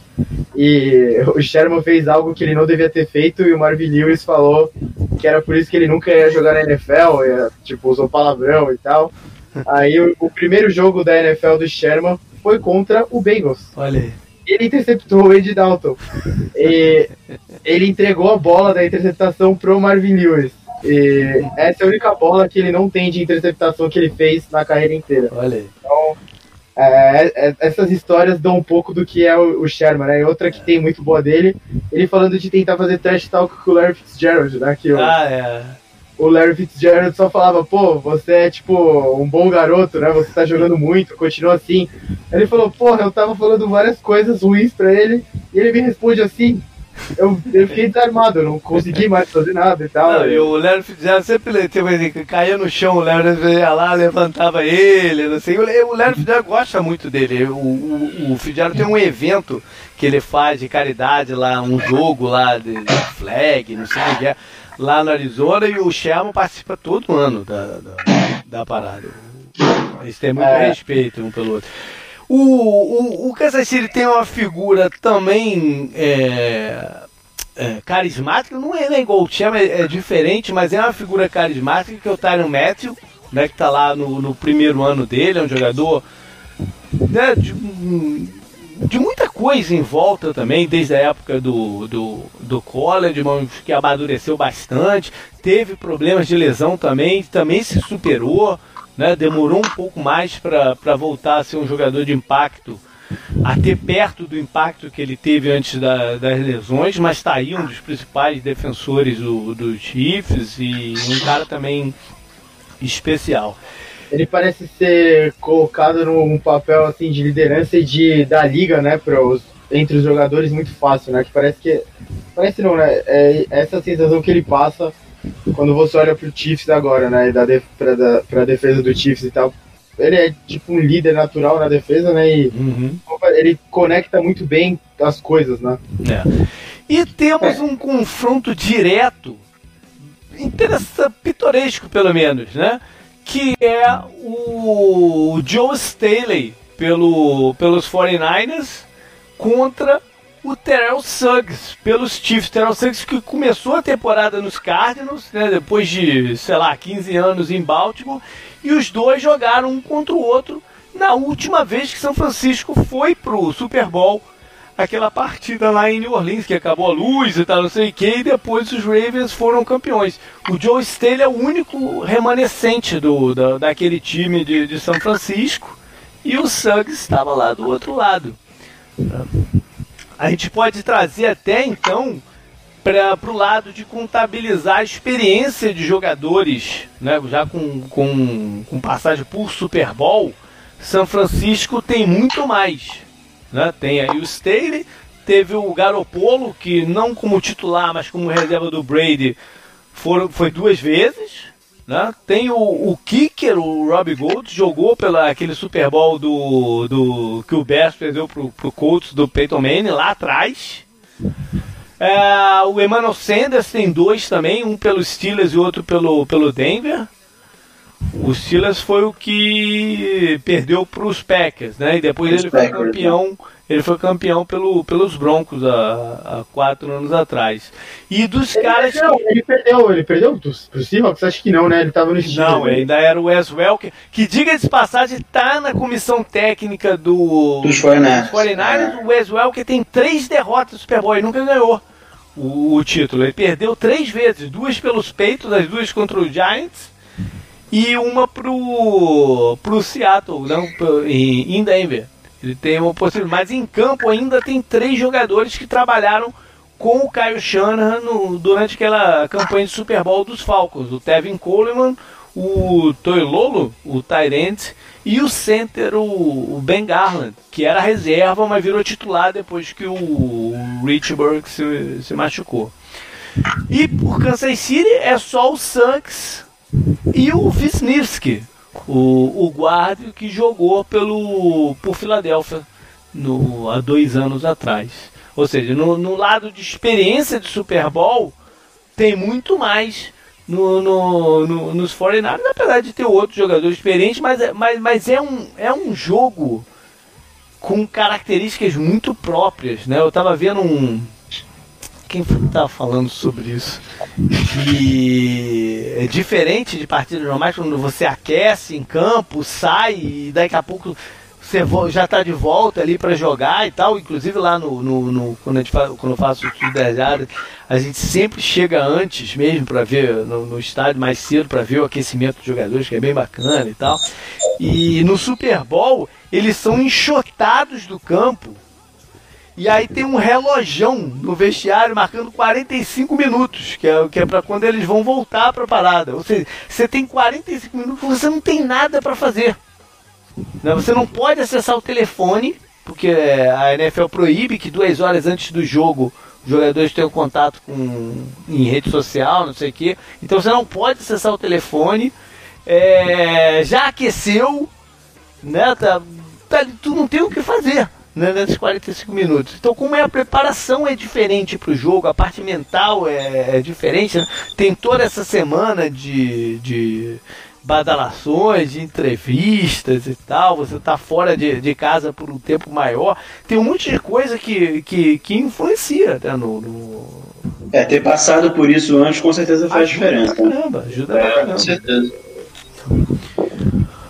E o Sherman fez algo que ele não devia ter feito e o Marvin Lewis falou que era por isso que ele nunca ia jogar na NFL, ia, tipo, usou palavrão e tal. Aí o, o, primeiro jogo da NFL do Sherman foi contra o Bengals. Olha aí. Ele interceptou o Andy Dalton. E ele entregou a bola da interceptação pro Marvin Lewis. E essa é a única bola que ele não tem de interceptação que ele fez na carreira inteira. Olha. Então, é, é, essas histórias dão um pouco do que é o, o Sherman, né? E outra que tem muito boa dele, ele falando de tentar fazer trash talk com o Larry Fitzgerald, né? Que o, ah, é. O Larry Fitzgerald só falava, pô, você é tipo um bom garoto, né? Você tá jogando muito, continua assim. Ele falou, porra, eu tava falando várias coisas ruins pra ele, e ele me responde assim, eu, eu fiquei desarmado, eu não consegui mais fazer nada e tal. Não, e o Léo Fitzgerald sempre tipo, assim, caía no chão, o Léo ia lá, levantava ele, não sei. O Léo Fitzgerald gosta muito dele. O, o, o Fitzgerald tem um evento que ele faz de caridade lá, um jogo lá de, de flag, não sei o que é, lá no Arizona, e o Sherman participa todo ano da, da, da parada. Eles têm muito é. respeito um pelo outro. O, o, o Kansas City tem uma figura também é, é, carismática, não é, é igual o Chama, é, é, diferente, mas é uma figura carismática que é o Tyron Matthew, né, que está lá no, no, primeiro ano dele, é um jogador né, de, de, muita coisa em volta também, desde a época do, do, do college, que amadureceu bastante, teve problemas de lesão também, também se superou né? Demorou um pouco mais para voltar a ser um jogador de impacto, até perto do impacto que ele teve antes da, das lesões, mas está aí um dos principais defensores do, do Chiefs e um cara também especial. Ele parece ser colocado num papel assim de liderança e de da liga, né, pros, entre os jogadores muito fácil, né? Que parece que parece não, né? É essa sensação que ele passa quando você olha pro Chiefs agora, né, da def pra, da, pra defesa do Chiefs e tal, ele é tipo um líder natural na defesa, né, e uhum. ele conecta muito bem as coisas, né. É. E temos é. um confronto direto, interessante, pitoresco pelo menos, né, que é o Joe Staley pelo, pelos 49ers contra o Terrell Suggs pelos Chiefs. Terrell Suggs que começou a temporada nos Cardinals, né, depois de, sei lá, 15 anos em Baltimore, e os dois jogaram um contra o outro na última vez que São Francisco foi pro Super Bowl. Aquela partida lá em New Orleans, que acabou a luz e tal, não sei o que, e depois os Ravens foram campeões. O Joe Staley é o único remanescente do, da, daquele time de, de São Francisco, e o Suggs estava lá do outro lado. A gente pode trazer até então para o lado de contabilizar a experiência de jogadores, né, já com, com, com passagem por Super Bowl, São Francisco tem muito mais. Né? Tem aí o Staley, teve o Garopolo, que não como titular, mas como reserva do Brady, foram, foi duas vezes. Né? Tem o, o kicker, o Robbie Gold, jogou pela aquele Super Bowl do, do que o Bears perdeu pro, pro Colts do Peyton Manning lá atrás. É, o Emmanuel Sanders tem dois também, um pelo Steelers e outro pelo, pelo Denver. O Steelers foi o que perdeu para os Packers, né? E depois ele foi campeão. Ele foi campeão pelo, pelos Broncos há, há quatro anos atrás. E dos ele caras. Perdeu, que... Ele perdeu, ele perdeu pro Seahawks? Acho que não, né? Ele tava no Steelers. Não, ainda era o Wes Welker, que diga de passagem, tá na comissão técnica do, dos 49ers. 49ers. O Wes Welker tem três derrotas no Super Bowl e nunca ganhou o, o título. Ele perdeu três vezes, duas pelos peitos, as duas contra o Giants e uma pro, pro Seattle, não, em, em Denver. Ele tem uma possibilidade. Mas em campo ainda tem três jogadores que trabalharam com o Caio Shanahan no, durante aquela campanha de Super Bowl dos Falcons. O Tevin Coleman, o Toilolo, o Tyrant, e o center, o, Ben Garland, que era reserva, mas virou titular depois que o Richburg se, se machucou. E por Kansas City é só o Sanks e o Wisniewski, o, o guarda que jogou pelo por Filadélfia no, há dois anos atrás. Ou seja, no, no lado de experiência de Super Bowl, tem muito mais no, no, no, nos 49 apesar de ter outros jogadores experientes, mas, é, mas, mas é, um, é um jogo com características muito próprias. Né? Eu estava vendo um, quem estava falando sobre isso? Que é diferente de partidas normais, quando você aquece em campo, sai e daqui a pouco você já está de volta ali para jogar e tal. Inclusive lá no, no, no quando, faz, quando eu faço o estudo das a gente sempre chega antes mesmo para ver no, no, estádio mais cedo para ver o aquecimento dos jogadores, que é bem bacana e tal. E no Super Bowl eles são enxotados do campo e aí tem um relojão no vestiário marcando 45 minutos, que é, que é para quando eles vão voltar para a parada. Ou seja, você tem 45 minutos, você não tem nada para fazer. Né? Você não pode acessar o telefone, porque a NFL proíbe que duas horas antes do jogo os jogadores tenham contato com, em rede social, não sei o quê. Então você não pode acessar o telefone. É, já aqueceu, né? Tá, tá, tu não tem o que fazer né, nesses 45 minutos. Então, como é a preparação é diferente para o jogo, a parte mental é, é diferente, né? tem toda essa semana de, de badalações, de entrevistas e tal, você está fora de, de casa por um tempo maior, tem um monte de coisa que, que, que influencia né, no, no... É, ter passado por isso antes com certeza faz ajuda diferença. Pra caramba, ajuda é, pra caramba. Com certeza.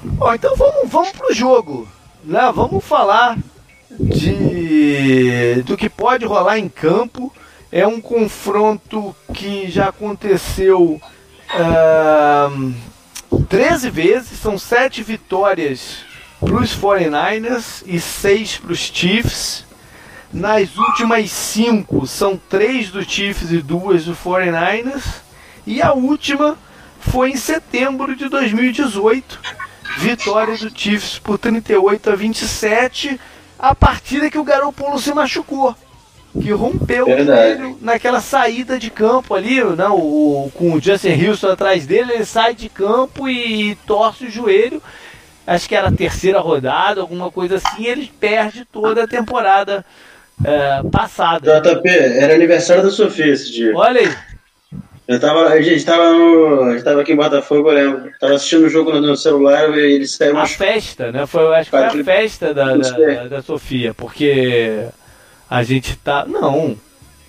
Bom, então vamos, vamos pro jogo. Né? Vamos falar de do que pode rolar em campo. É um confronto que já aconteceu uh, 13 vezes, são 7 vitórias para os 49ers e 6 para os Chiefs. Nas últimas 5 são 3 do Chiefs e 2 do 49ers. E a última foi em setembro de 2018. Vitória do Chiefs por 38 a 27 a partida que o Garoppolo se machucou. Que rompeu ele naquela saída de campo ali, não, o, com o Justin Houston atrás dele, ele sai de campo e torce o joelho. Acho que era a terceira rodada, alguma coisa assim, ele perde toda a temporada é, passada. JP, era aniversário da Sofia esse dia. Olha aí. Eu tava, a gente tava no. A gente tava aqui em Botafogo, eu lembro. Tava assistindo o um jogo no, no, celular e ele saiu A festa, né? Foi, acho que foi a festa da, da, da, Sofia, porque a gente tá. Não,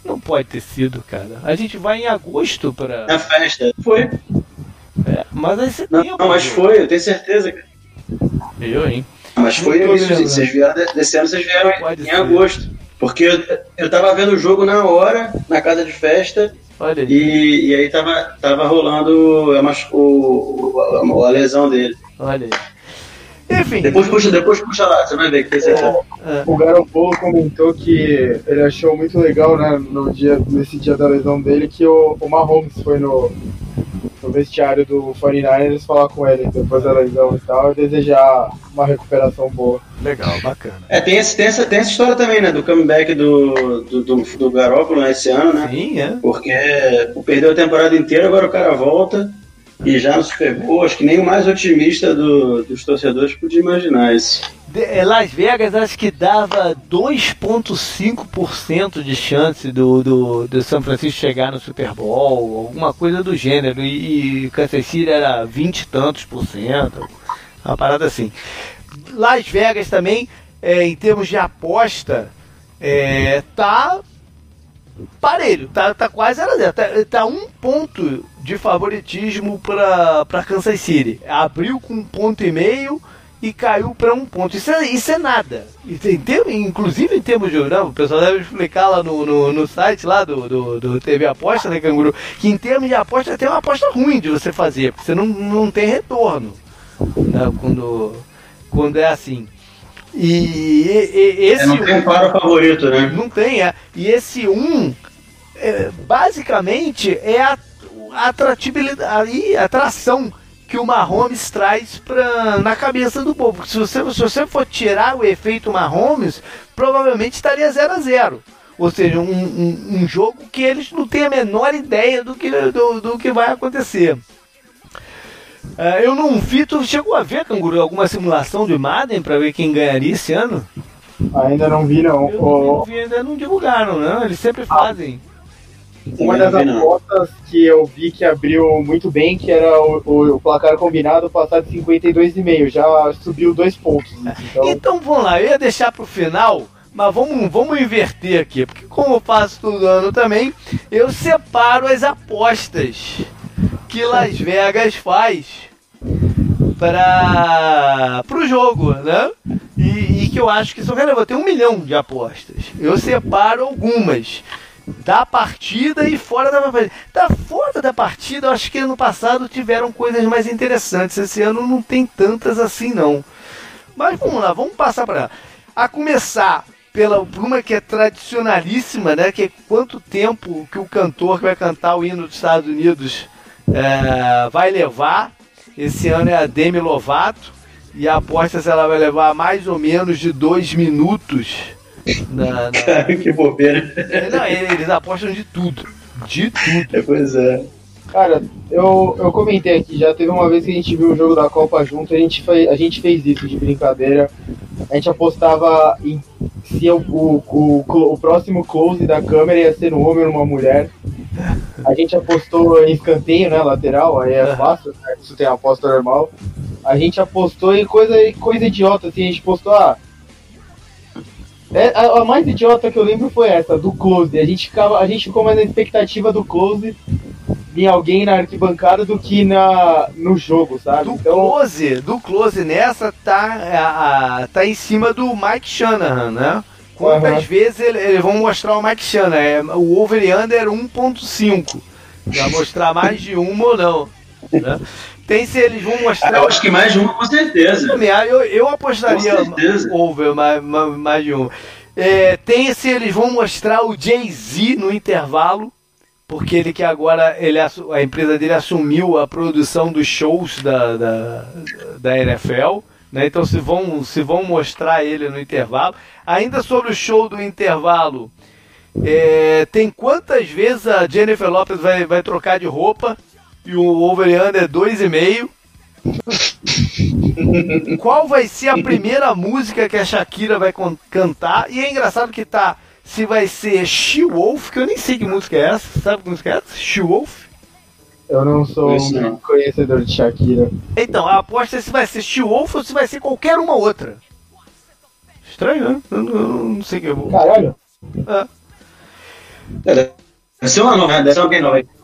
não pode ter sido, cara. A gente vai em agosto pra. A festa. Foi. É, mas aí você não, tem. Não, mas foi, eu tenho certeza, cara. Eu, hein? Mas foi isso, vocês vieram desse ano, vocês vieram em, em agosto. Porque eu, eu tava vendo o jogo na hora, na casa de festa. Olha. E, e aí tava, tava rolando a, o, a, a lesão dele. Olha aí. Enfim. Depois puxa, depois puxa lá, você vai ver que tem certeza. É, é. O Garoppolo comentou que ele achou muito legal, né, no dia, nesse dia da lesão dele, que o, o Mahomes foi no, no vestiário do 49ers falar com ele depois da lesão e tal, e desejar uma recuperação boa. Legal, bacana. É, tem, esse, tem, essa, tem essa história também, né? Do comeback do, do, do, do Garópolo né, esse ano, né? Sim, é. Porque perdeu a temporada inteira, agora o cara volta e já no Super Bowl, acho que nem o mais otimista do, dos torcedores podia imaginar isso. É, Las Vegas acho que dava 2,5% de chance do, do, do São Francisco chegar no Super Bowl, alguma coisa do gênero, e, e Kansas City era 20 e tantos por cento, uma parada assim. Las Vegas também, é, em termos de aposta, é, tá parelho, tá, tá quase 0 a 0 tá, tá, um ponto de favoritismo para Kansas City. Abriu com um ponto e meio e caiu para um ponto. Isso é, isso é nada. Isso, em termos, inclusive em termos de não, o pessoal deve explicar lá no, no, no site lá do, do, do, TV Aposta, né, Canguru? Que em termos de aposta tem uma aposta ruim de você fazer, porque você não, não tem retorno né, quando, quando é assim. E, e, esse é, não tem um claro favorito, né? Não tem, é. E esse um, é, basicamente, é a, a atratividade, a atração que o Mahomes traz pra, na cabeça do povo. Se você, se você for tirar o efeito Mahomes, provavelmente estaria 0 a 0 Ou seja, um, um, um, jogo que eles não têm a menor ideia do que, do, do que vai acontecer. Uh, eu não vi, tu chegou a ver, Canguru, alguma simulação de Madden para ver quem ganharia esse ano? Ainda não vi, não. Eu não vi, ainda não divulgaram, não. Eles sempre ah. fazem. Uma das apostas que eu vi que abriu muito bem, que era o, o, o placar combinado passar de 52,5. Já subiu dois pontos. Então... então vamos lá, eu ia deixar pro final, mas vamos, vamos inverter aqui. Porque como eu faço todo ano também, eu separo as apostas que Las Vegas faz para o jogo, né? E, e, que eu acho que são relevantes. Tem um milhão de apostas. Eu separo algumas da partida e fora da partida. Da fora da partida, eu acho que ano passado tiveram coisas mais interessantes. Esse ano não tem tantas assim, não. Mas vamos lá, vamos passar para A começar pela uma que é tradicionalíssima, né? Que é quanto tempo que o cantor que vai cantar o hino dos Estados Unidos é, vai levar. Esse ano é a Demi Lovato. E a aposta se ela vai levar mais ou menos de dois minutos. Na, na... Cara, que bobeira. É, não, eles apostam de tudo. De tudo. É, pois é. Cara, eu, eu comentei aqui, já teve uma vez que a gente viu o jogo da Copa junto, a gente, fez, a gente fez isso de brincadeira. A gente apostava em se o, o, o, o próximo close da câmera ia ser um homem ou uma mulher. A gente apostou em escanteio, né? Lateral, aí é fácil, né, isso tem aposta normal. A gente apostou em coisa, coisa idiota, assim, a gente postou, ah. É, a, a, mais idiota que eu lembro foi essa, do close. A gente, ficava, a gente ficou mais na expectativa do close em alguém na arquibancada do que na, no jogo, sabe? Do então... close, do close nessa tá, a, tá em cima do Mike Shanahan, né? Quantas uhum. vezes eles ele vão mostrar o Mike Shanahan? É, o over under 1.5. Vai mostrar mais de uma ou não. Né? Tem se eles vão mostrar. Eu acho que mais de uma, com certeza. Eu, eu apostaria over mais, mais, mais de uma. É, tem se eles vão mostrar o Jay-Z no intervalo porque ele que agora ele, a empresa dele assumiu a produção dos shows da, da, da NFL. Né? Então se vão, se vão mostrar ele no intervalo. Ainda sobre o show do intervalo, é, tem quantas vezes a Jennifer Lopez vai, vai trocar de roupa e o over-under é 2,5. Qual vai ser a primeira música que a Shakira vai cantar? E é engraçado que tá se vai ser She-Wolf, que eu nem sei que música é essa. Sabe que música é essa? She-Wolf? Eu não sou um conhecedor de Shakira. Então, a aposta é se vai ser She-Wolf ou se vai ser qualquer uma outra. Estranho, né? Eu não, eu não sei o que eu vou. Caralho. É. é. Deve ser uma nova, deve ser bem nova.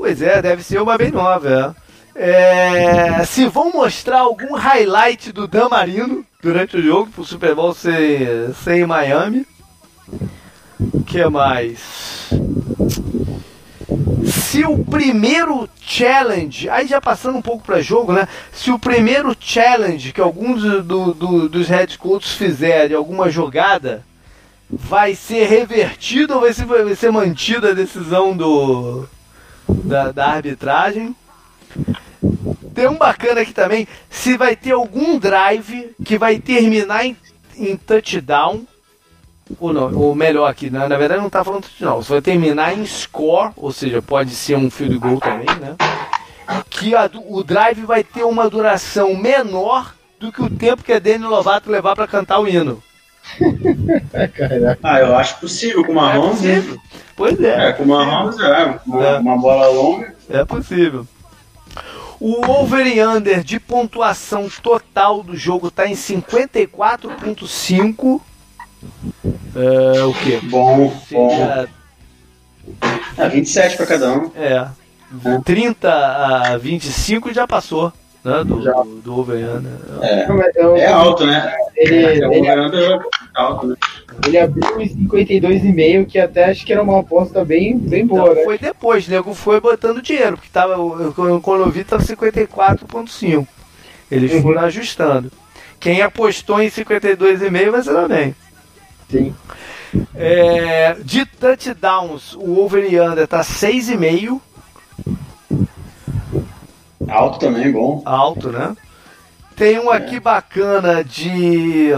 Pois é, deve ser uma bem nova, é. é se vão mostrar algum highlight do Dan Marino durante o jogo, pro Super Bowl ser, ser em Miami. O que mais? Se o primeiro challenge, aí já passando um pouco para jogo, né? Se o primeiro challenge que alguns do, do, dos head coaches fizerem, alguma jogada, vai ser revertido ou vai ser, vai ser mantida a decisão do, da, da arbitragem? Tem um bacana aqui também, se vai ter algum drive que vai terminar em, em touchdown, ou não, ou melhor aqui, na, na verdade não está falando touchdown, se vai terminar em score, ou seja, pode ser um field goal também, né? Que a, o drive vai ter uma duração menor do que o tempo que a Dani Lovato levar para cantar o hino. ah, eu acho possível com uma é Mahomes. Né? Possível. Pois é. É, com uma Mahomes é, uma, é. uma bola longa. É possível. O over e under de pontuação total do jogo está em 54.5. É, o que? Bom, bom. É, 27 para cada um. É. 30 a 25 já passou. Né, do, Já. do, do over under. É, Eu- é alto, né? Ele, É, ele, over-under é alto, né? ele abriu em 52,5, que até acho que era uma aposta bem, bem boa, Então, né? foi depois, o nego foi botando dinheiro, porque tava, eu- quando eu vi tava 54.5. Eles Uhum. foram ajustando. Quem apostou em 52,5 vai se dar bem. Sim. É, de touchdowns, o over e under tá 6,5, Alto também, bom. alto, né? Tem um aqui bacana de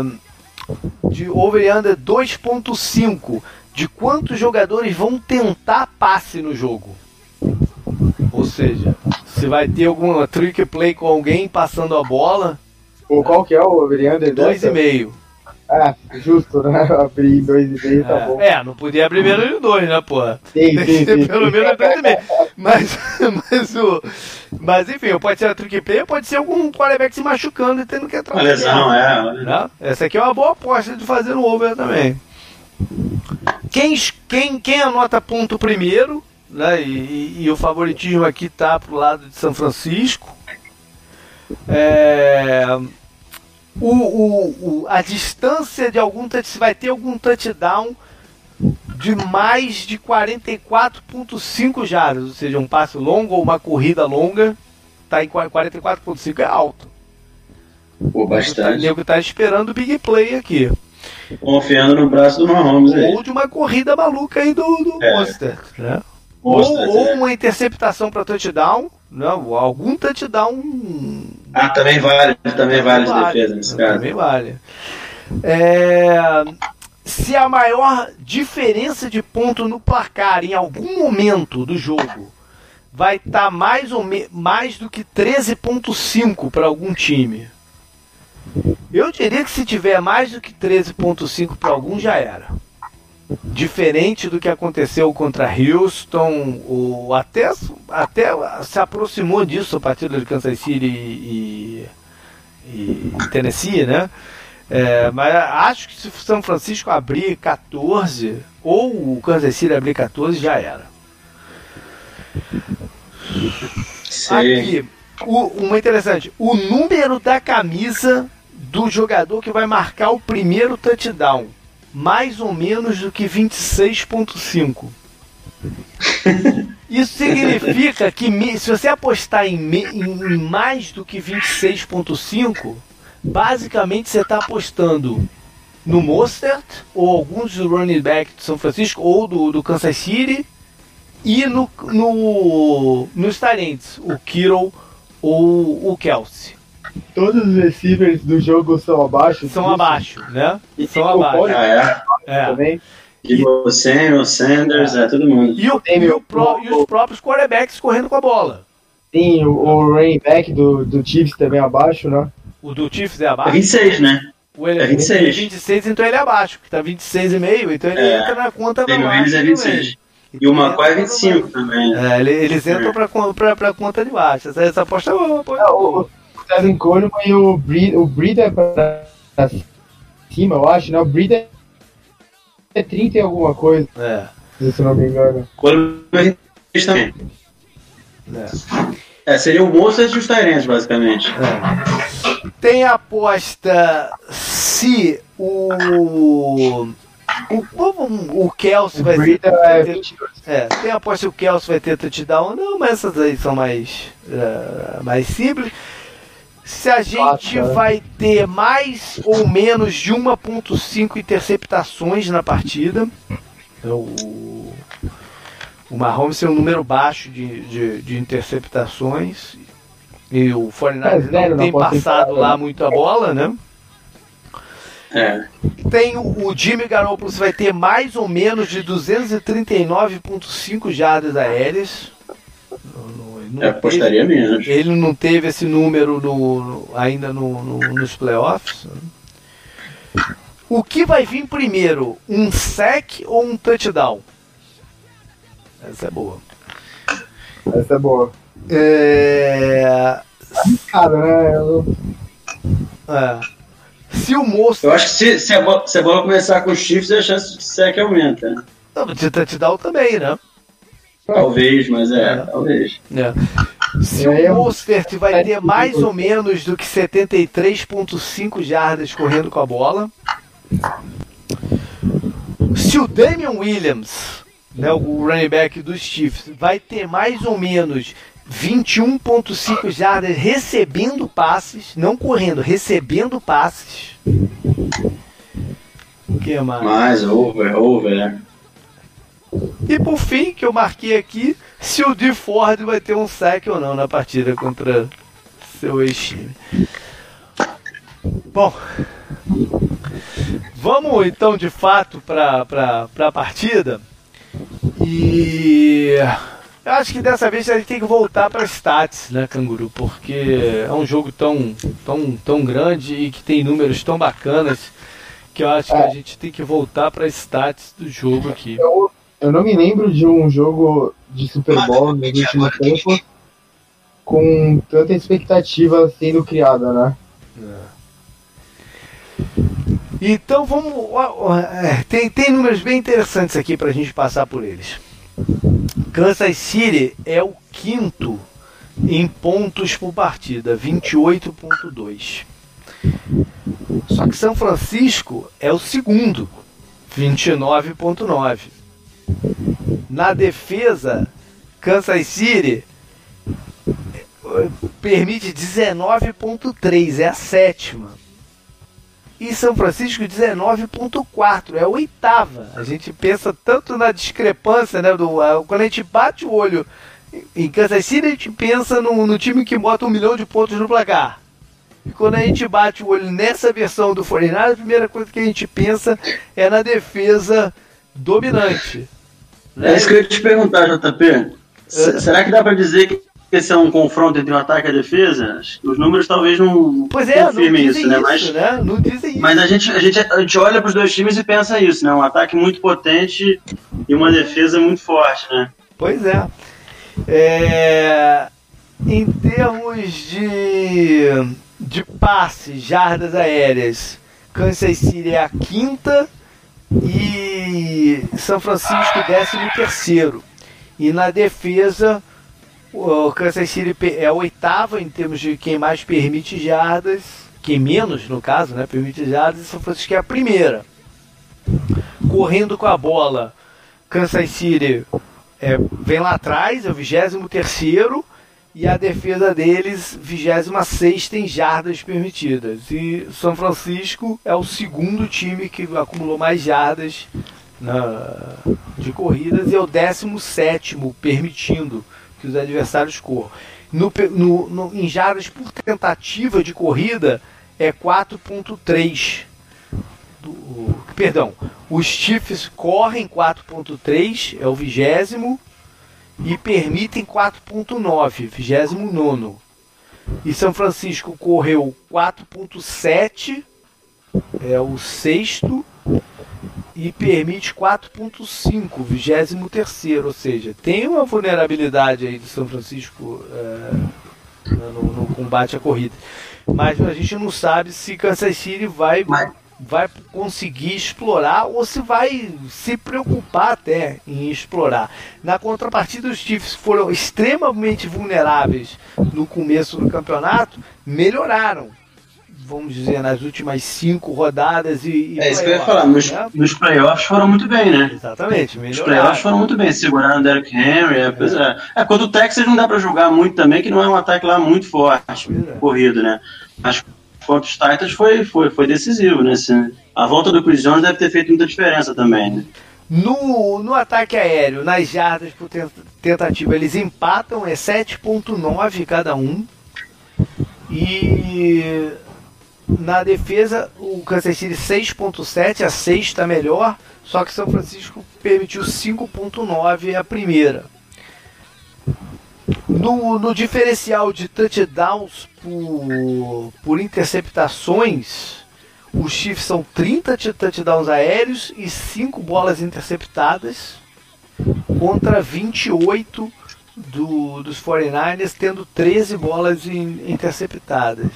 de over under 2.5, de quantos jogadores vão tentar passe no jogo. Ou seja, se vai ter alguma trick play com alguém passando a bola, Pô, qual que é o over-under dessa? 2,5. Ah, justo, né? Abrir em 2,5 tá bom. É, é, não podia abrir menos de 2, né, porra? Sim, Tem sim, que ter sim. pelo menos 2,5. Mas, mas, o, mas enfim, pode ser a trick play, pode ser algum quarterback se machucando e tendo que entrar. Uma lesão, é. Né? Essa aqui é uma boa aposta de fazer no over também. Quem, quem, quem anota ponto primeiro, né? E, e- e o favoritismo aqui tá pro lado de São Francisco. É, o, o, o- a distância de algum touch, se vai ter algum touchdown de mais de 44.5 jardas, ou seja, um passe longo ou uma corrida longa, tá em 44.5 é alto. Pô, O bastante. nego tá esperando o big play aqui. Confiando no braço do Mahomes aí. Ou de uma corrida maluca aí do, do É. Monster, né? Mostra, ou, ou é. uma interceptação para touchdown, não, algum touchdown. Ah, também vale, também vale de defesa nesse caso. Também vale. É, se a maior diferença de ponto no placar em algum momento do jogo vai estar mais ou me, mais do que 13.5 para algum time. Eu diria que se tiver mais do que 13.5 para algum já era. Diferente do que aconteceu contra Houston, ou até, até se aproximou disso a partida de Kansas City e, e Tennessee, né? É, mas acho que se o São Francisco abrir 14, ou o Kansas City abrir 14, já era. Sei. Aqui, o, uma interessante, o número da camisa do jogador que vai marcar o primeiro touchdown, mais ou menos do que 26.5. Isso significa que se você apostar em, em- mais do que 26.5, basicamente você está apostando no Mostert ou alguns do running back do São Francisco ou do, do Kansas City e no, no, nos talents, o Kittle ou o Kelsey. Todos os receivers do jogo são abaixo. São abaixo, né? E São abaixo. Ah, é. É. também. Tipo, o Samuel, Sanders, é todo mundo. E, o- e o pró- e os próprios quarterbacks correndo com a bola. Tem o, o running back do, do Chiefs também abaixo, né? O do Chiefs é É abaixo. 26, né? O ele é 26. ele é 26, então ele é abaixo, que tá 26,5, então ele É. entra na conta o baixo é também. 26. E o McCoy é entra 25 também. É, ele- eles entram pra, con- pra, pra conta de baixo. Essa, essa aposta é uma aposta É, boa. Tevin Coleman e o Breed, o Breed é pra cima, eu acho, né? O Breed é, é 30 e alguma coisa, É, se não me engano. Coleman é 26 também. é. É, seria o Mostert e os Tyrants, basicamente. É. Tem a aposta se o. O, o, o Kelsey O vai ter. é ter- 22. É, tem aposta se o Kelsey vai ter touchdown ou não, mas essas aí são mais, é, mais simples. Se a gente Fácil, né? vai ter mais ou menos de 1.5 interceptações na partida. Então, o, o Mahomes tem um número baixo de, de, de interceptações. E o 49 é, não tem passado lá muito a bola, né? É. Tem o, o Jimmy Garoppolo, vai ter mais ou menos de 239,5 jardas aéreas. Eu apostaria menos. Ele não teve esse número no, no ainda no, no, nos playoffs. O que vai vir primeiro? Um sec ou um touchdown? Essa é boa. Essa é boa. É. Cara, né? Eu... É. Se o moço. Eu acho que se, se, a, bola, se a bola começar com Chiefs, a chance de sec aumenta. Né? Não, de touchdown também, né? Talvez, mas é, é. talvez. É. Se o Mostert vai ter mais ou menos do que 73,5 jardas correndo com a bola. Se o Damian Williams, né, o running back dos Chiefs, vai ter mais ou menos 21,5 jardas recebendo passes, não correndo, recebendo passes. O que mais? Mais, over, over. E por fim, que eu marquei aqui, se o D Ford vai ter um saque ou não na partida contra seu ex-time. Bom, vamos então de fato para a partida. E eu acho que dessa vez a gente tem que voltar para stats, né, Canguru? Porque é um jogo tão, tão, tão grande e que tem números tão bacanas que eu acho é. que a gente tem que voltar para stats do jogo aqui. Eu, eu não me lembro de um jogo de Super Bowl no último tempo com tanta expectativa sendo criada, né? É. Então vamos. É, tem, tem números bem interessantes aqui para a gente passar por eles. Kansas City é o quinto em pontos por partida, 28.2. Só que São Francisco é o segundo, 29.9. Na defesa, Kansas City permite 19.3, é a sétima e São Francisco 19.4, é a oitava. A gente pensa tanto na discrepância, né? Do, quando a gente bate o olho em Kansas City, a gente pensa no, no time que bota um milhão de pontos no placar. E quando a gente bate o olho nessa versão do 49 a primeira coisa que a gente pensa é na defesa dominante. Né? É isso que eu ia te perguntar, JP. É. Será que dá para dizer que esse é um confronto entre o ataque e a defesa, os números talvez não pois é, confirmem isso, né? Mas, né? Não dizem mas a gente, a, gente, a gente olha para os dois times e pensa isso, né? Um ataque muito potente e uma defesa muito forte, né? Pois é. é em termos de, de passes, jardas aéreas, Kansas City é a quinta e São Francisco décimo terceiro. E na defesa, o Kansas City é a oitava em termos de quem mais permite jardas, quem menos, no caso, né, permite jardas, e São Francisco é a primeira. Correndo com a bola, Kansas City é, vem lá atrás, é o 23 terceiro e a defesa deles, 26 em jardas permitidas. E São Francisco é o segundo time que acumulou mais jardas na, de corridas e é o 17 permitindo que os adversários corram. No, no, no, em jardas por tentativa de corrida é 4.3. Perdão, os Chiefs correm 4.3, é o vigésimo, e permitem 4.9, vigésimo nono. E São Francisco correu 4.7, é o sexto, e permite 4.5, 23 ou seja, tem uma vulnerabilidade aí do São Francisco é, no, no, combate à corrida. Mas a gente não sabe se Kansas City vai, vai conseguir explorar ou se vai se preocupar até em explorar. Na contrapartida, os Chiefs foram extremamente vulneráveis no começo do campeonato, melhoraram vamos dizer, nas últimas cinco rodadas e. e é isso que eu ia falar, nos, né? nos playoffs foram muito bem, né? Exatamente, melhoraram. Os playoffs foram muito bem, seguraram o Derrick Henry. É, é. é, quando o Texas não dá para julgar muito também, que não é um ataque lá muito forte, é. corrido, né? Mas contra os Titans foi, foi, foi decisivo, né? Assim, a volta do Chris Jones deve ter feito muita diferença também, né? No, no ataque aéreo, nas jardas por tentativa, eles empatam, é 7.9 cada um. E na defesa, o Kansas City 6.7, a sexta melhor, só que São Francisco permitiu 5.9 a primeira. No, no diferencial de touchdowns por, por interceptações, os Chiefs são 30 touchdowns aéreos e 5 bolas interceptadas contra 28 do, dos 49ers, tendo 13 bolas in, interceptadas.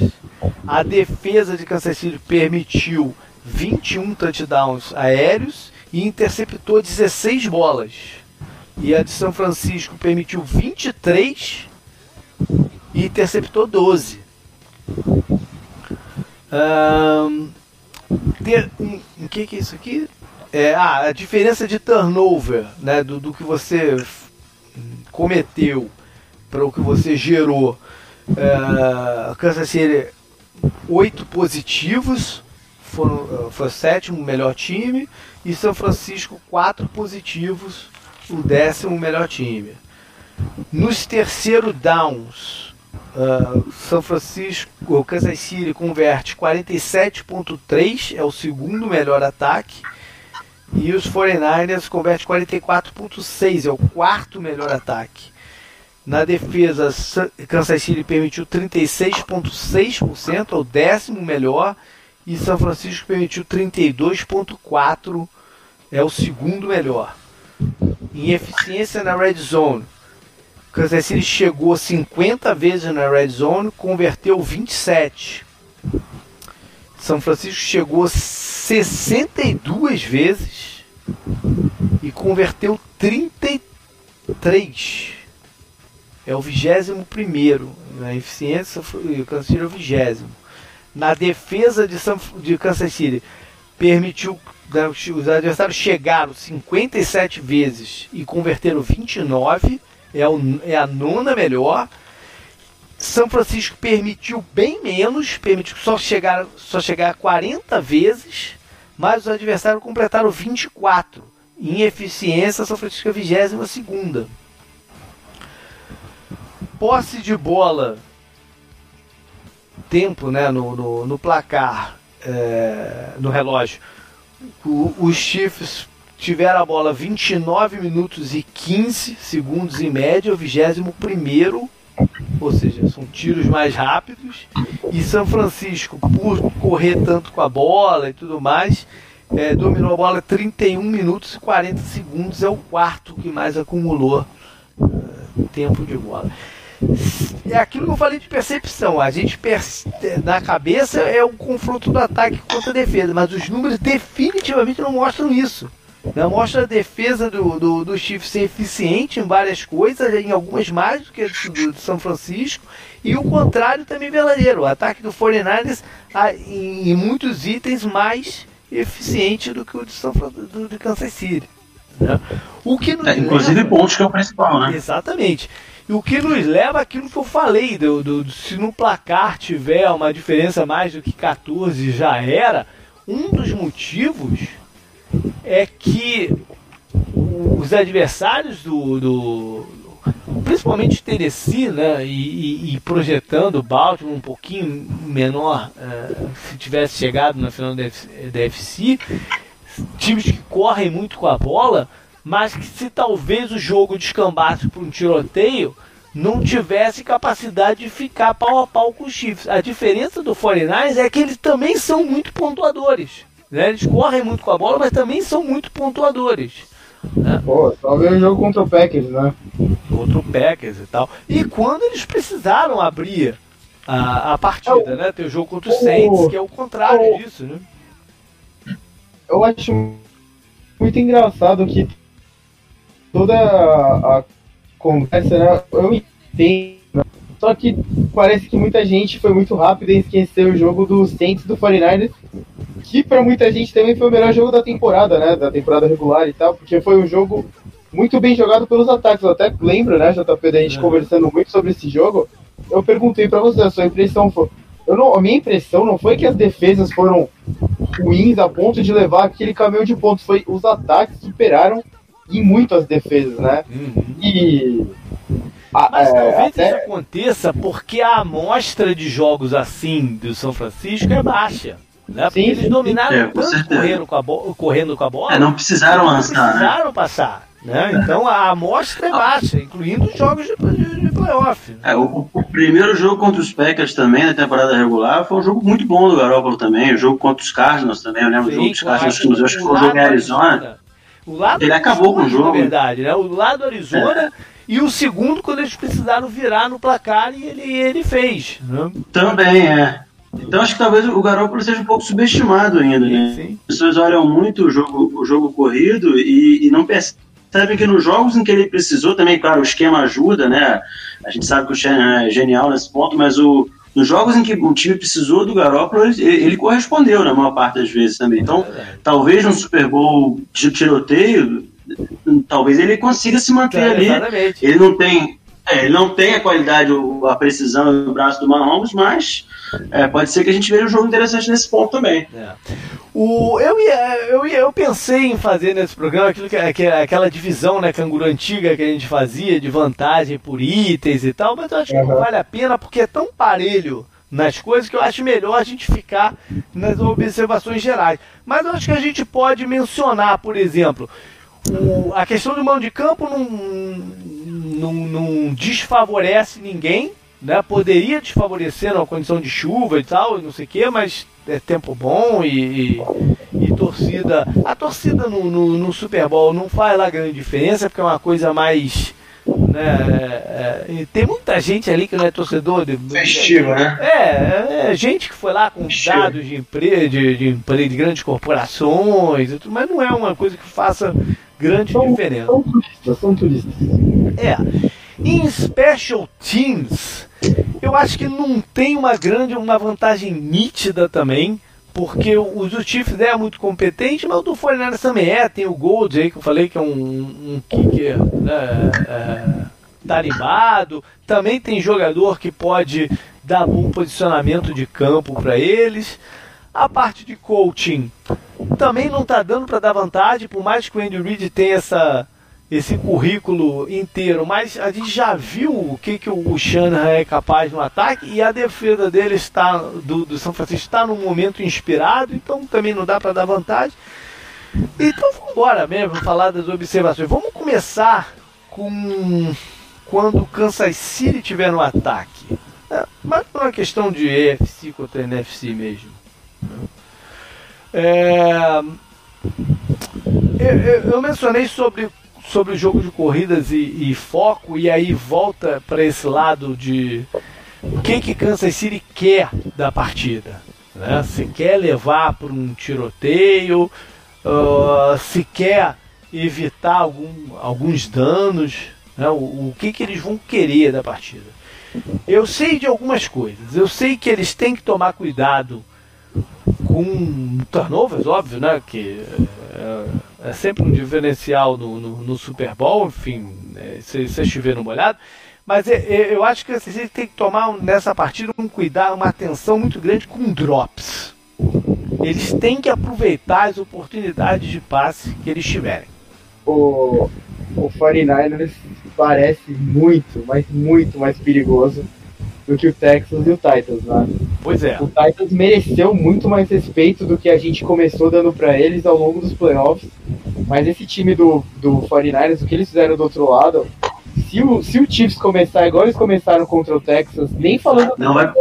A defesa de Kansas City permitiu 21 touchdowns aéreos e interceptou 16 bolas. E a de São Francisco permitiu 23 e interceptou 12. Um, ter, em, em que, que é isso aqui? É, ah, a diferença de turnover, né, do, do que você cometeu para o que você gerou. É, Kansas City, 8 positivos, foram, foi o sétimo melhor time, e São Francisco, 4 positivos, o décimo melhor time. Nos terceiro downs, uh, São Francisco, o Kansas City converte 47.3, é o segundo melhor ataque. E os 49ers converte 44.6, é o quarto melhor ataque. Na defesa, Kansas City permitiu 36.6%, é o décimo melhor. E São Francisco permitiu 32.4%, é o segundo melhor em eficiência na red zone. Kansas City chegou 50 vezes na red zone, converteu 27. São Francisco chegou 62 vezes e converteu 33. É o 21 primeiro na eficiência, o Kansas City é o 20. Na defesa de, São, de Kansas City, permitiu né, os adversários chegaram 57 vezes e converteram 29, é, o, é a nona melhor. São Francisco permitiu bem menos, permitiu só chegar, só chegar a 40 vezes, mas os adversários completaram 24. Em eficiência, São Francisco é a 22. Posse de bola, tempo né, no, no, no placar, é, no relógio o, os Chiefs tiveram a bola 29 minutos e 15 segundos em média, o 21 primeiro, ou seja, são tiros mais rápidos. E São Francisco, por correr tanto com a bola e tudo mais, é, dominou a bola 31 minutos e 40 segundos, é o quarto que mais acumulou uh, tempo de bola é aquilo que eu falei de percepção. A gente na cabeça é o confronto do ataque contra a defesa, mas os números definitivamente não mostram isso. Não mostra a defesa do, do, do Chiefs ser eficiente em várias coisas, em algumas mais do que a do, do São Francisco, e o contrário também verdadeiro. O ataque do 49ers, em, em muitos itens, mais eficiente do que o de, São, do, de Kansas City. Né? O que é, inclusive leva... pontos que é o principal, né? Exatamente. E o que nos leva àquilo que eu falei, do, do, se no placar tiver uma diferença mais do que 14 já era, um dos motivos é que os adversários do, do principalmente Tennessee, né, e, e, projetando o Baltimore um pouquinho menor, uh, se tivesse chegado na final da FC, times que correm muito com a bola, mas que se talvez o jogo descambasse por um tiroteio, não tivesse capacidade de ficar pau a pau com os Chiefs. A diferença do 49 é que eles também são muito pontuadores. Né? Eles correm muito com a bola, mas também são muito pontuadores. Né? Pô, só ver o jogo contra o Packers, né? Contra o Packers e tal. E quando eles precisaram abrir a, a partida, é, né? Tem o jogo contra o Saints, que é o contrário o, disso, né? Eu acho muito engraçado que toda a conversa, né? Eu entendo. Só que parece que muita gente foi muito rápido em esquecer o jogo do Saints do 49ers, que para muita gente também foi o melhor jogo da temporada, né? Da temporada regular e tal, porque foi um jogo muito bem jogado pelos ataques. Eu até lembro, né, JP, da gente é. conversando muito sobre esse jogo. Eu perguntei para você, a sua impressão foi. Eu não, a minha impressão não foi que as defesas foram ruins a ponto de levar aquele caminhão de pontos, foi os ataques superaram em muito as defesas, né? Uhum. E Ah, Mas é, talvez até... isso aconteça porque a amostra de jogos assim do São Francisco é baixa. Né? Porque sim, eles dominaram é, tanto correndo com, a correndo com a bola. É, não precisaram lançar. Não precisaram né? passar. Né? Então a amostra é baixa, incluindo os jogos de, de, de playoff. Né? É, o, o, primeiro jogo contra os Packers também, na temporada regular, foi um jogo muito bom do Garoppolo também. O jogo contra os Cardinals também, eu lembro do jogo dos Cardinals, que acho que foi o jogo em Arizona. O lado ele acabou com o jogo. Na verdade, né? O lado Arizona. É. E o segundo, quando eles precisaram virar no placar, e ele, ele fez. Né? Também, é. Então acho que talvez o Garoppolo seja um pouco subestimado ainda, né? Sim. As pessoas olham muito o jogo, o jogo corrido e, e não percebem que nos jogos em que ele precisou também, claro, o esquema ajuda, né? A gente sabe que o Shannon é genial nesse ponto, mas o, nos jogos em que o time precisou do Garoppolo, ele, ele correspondeu na maior parte das vezes também. Então, é talvez no Super Bowl de tiroteio, talvez ele consiga se manter é, ali. Exatamente. Ele não tem, é, ele não tem a qualidade, a precisão do braço do Mahomes, mas é, pode ser que a gente veja um jogo interessante nesse ponto também. É. O, eu, ia, eu, ia, eu pensei em fazer nesse programa aquilo que, que, aquela divisão né, canguru antiga que a gente fazia de vantagem por itens e tal, mas eu acho que não vale a pena porque é tão parelho nas coisas que eu acho melhor a gente ficar nas observações gerais. Mas eu acho que a gente pode mencionar, por exemplo, o, a questão do mão de campo não, não, não desfavorece ninguém, né? Poderia desfavorecer na condição de chuva e tal, não sei o que, mas é tempo bom e, e, e torcida. A torcida no, no, no, Super Bowl não faz lá grande diferença, porque é uma coisa mais. Né, é, é, tem muita gente ali que não é torcedor de. Festivo, né? É, é, gente que foi lá com Festivo. dados de emprego, de, de, de, de grandes corporações, mas não é uma coisa que faça grande são, diferença. São turistas, são turistas. É. Em Special Teams, eu acho que não tem uma grande, uma vantagem nítida também, porque o do Chiefs é muito competente, mas o do 49 também é. Tem o Gold aí que eu falei que é um, um kicker né, é, tarimbado. Também tem jogador que pode dar bom posicionamento de campo para eles. A parte de coaching também não está dando para dar vantagem, por mais que o Andy Reid tenha essa, esse currículo inteiro, mas a gente já viu o que, que o Shanahan é capaz no ataque e a defesa dele está do, do São Francisco está num momento inspirado, então também não dá para dar vantagem. Então vamos embora mesmo falar das observações. Vamos começar com quando o Kansas City tiver no ataque. É, mas não é questão de EFC contra NFC mesmo. É, eu, eu, mencionei sobre, sobre o jogo de corridas e, e foco, e aí volta para esse lado de o que, que Kansas City quer da partida. Né? Se quer levar para um tiroteio, uh, se quer evitar algum, alguns danos, né? o, o que, que eles vão querer da partida. Eu sei de algumas coisas. Eu sei que eles têm que tomar cuidado com turnovers, óbvio, né? Que é, é sempre um diferencial no, no, no, Super Bowl, enfim, é, se você estiver no molhado. Mas é, eu acho que você tem que tomar nessa partida um cuidado, uma atenção muito grande com drops. Eles têm que aproveitar as oportunidades de passe que eles tiverem. O, o 49ers parece muito, mas muito mais perigoso do que o Texas e o Titans, né? Pois é. O Titans mereceu muito mais respeito do que a gente começou dando para eles ao longo dos playoffs. Mas esse time do, do 49ers, o que eles fizeram do outro lado, se o, se o Chiefs começar igual eles começaram contra o Texas, nem falando. Não vai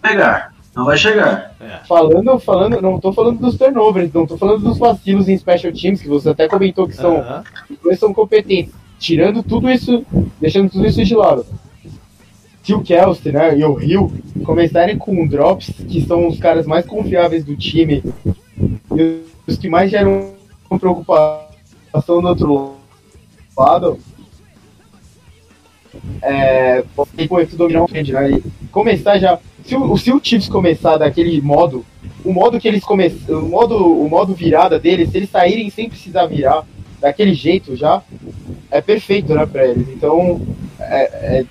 pegar. Não vai chegar. É. Falando, falando, não tô falando dos turnovers, não tô falando dos vacilos em special teams, que você até comentou que são, uh -huh. são competentes. Tirando tudo isso, deixando tudo isso de lado se o Kelsey né, e o Hill começarem com drops, que são os caras mais confiáveis do time, e os que mais geram preocupação do outro lado, é, pode dominar o frente, né? E começar já. Se o, se o Chiefs começar daquele modo, o modo que eles começam, o modo, o modo virada deles, se eles saírem sem precisar virar, daquele jeito já, é perfeito, né, pra eles. Então, é, é,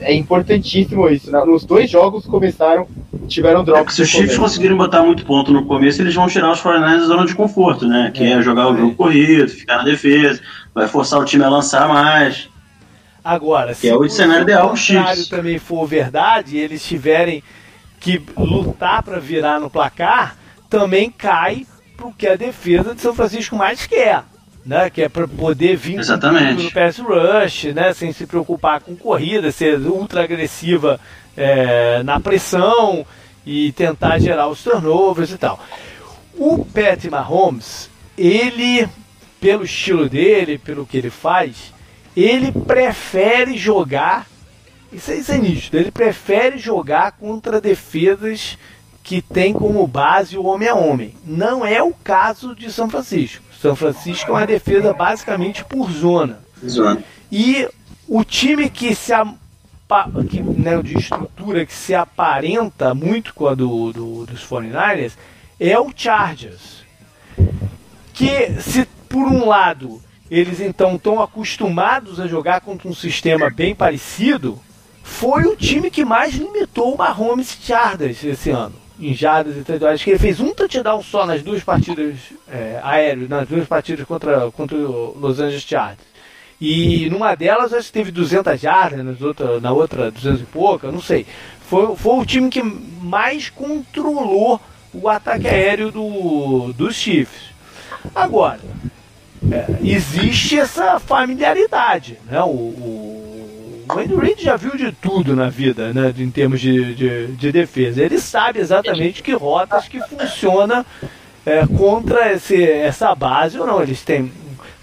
é importantíssimo isso. Né? Nos dois jogos começaram, tiveram drops. É se os Chiefs conseguirem botar muito ponto no começo, eles vão tirar os 49 da zona de conforto, né? Que é, é jogar o jogo corrido, ficar na defesa, vai forçar o time a lançar mais. Agora, se é o cenário ideal, o contrário também for verdade, eles tiverem que lutar para virar no placar, também cai pro que a defesa de São Francisco mais quer. Né, que é para poder vir no pass rush, né, sem se preocupar com corrida, ser ultra agressiva é, na pressão e tentar gerar os turnovers e tal. O Pat Mahomes, ele, pelo estilo dele, pelo que ele faz, ele prefere jogar. Isso, isso é nítido. Ele prefere jogar contra defesas que tem como base o homem a homem. Não é o caso de São Francisco. São Francisco é uma defesa basicamente por zona. Zona. E o time que se que, né, de estrutura que se aparenta muito com a do, do, dos 49ers é o Chargers. Que se por um lado eles então estão acostumados a jogar contra um sistema bem parecido, foi o time que mais limitou o Mahomes Chargers esse ano. Em jardas e touchdowns, que ele fez um touchdown só nas duas partidas é, aéreas, nas duas partidas contra, contra o Los Angeles Chargers. E numa delas acho que teve 200 jardas, outra, na outra 200 e pouca, não sei. Foi, foi o time que mais controlou o ataque aéreo do, dos Chiefs. Agora, é, existe essa familiaridade. Né? O, o, o Andy Reid já viu de tudo na vida, né? em termos de, de, de defesa. Ele sabe exatamente que rotas que funciona é, contra esse, essa base ou não. Eles têm.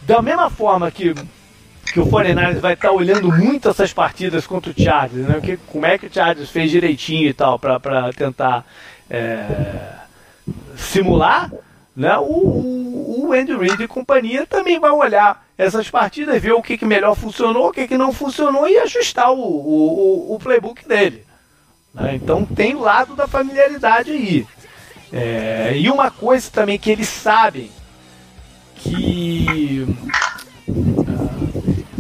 Da mesma forma que que o 49 vai estar tá olhando muito essas partidas contra o Chargers, né? Que, como é que o Chargers fez direitinho e tal para tentar é, simular, né? O, o, o Andy Reid e companhia também vai olhar essas partidas, ver o que, que melhor funcionou, o que, que não funcionou e ajustar o, o, o playbook dele. Né? Então tem o lado da familiaridade aí. É, e uma coisa também que eles sabem que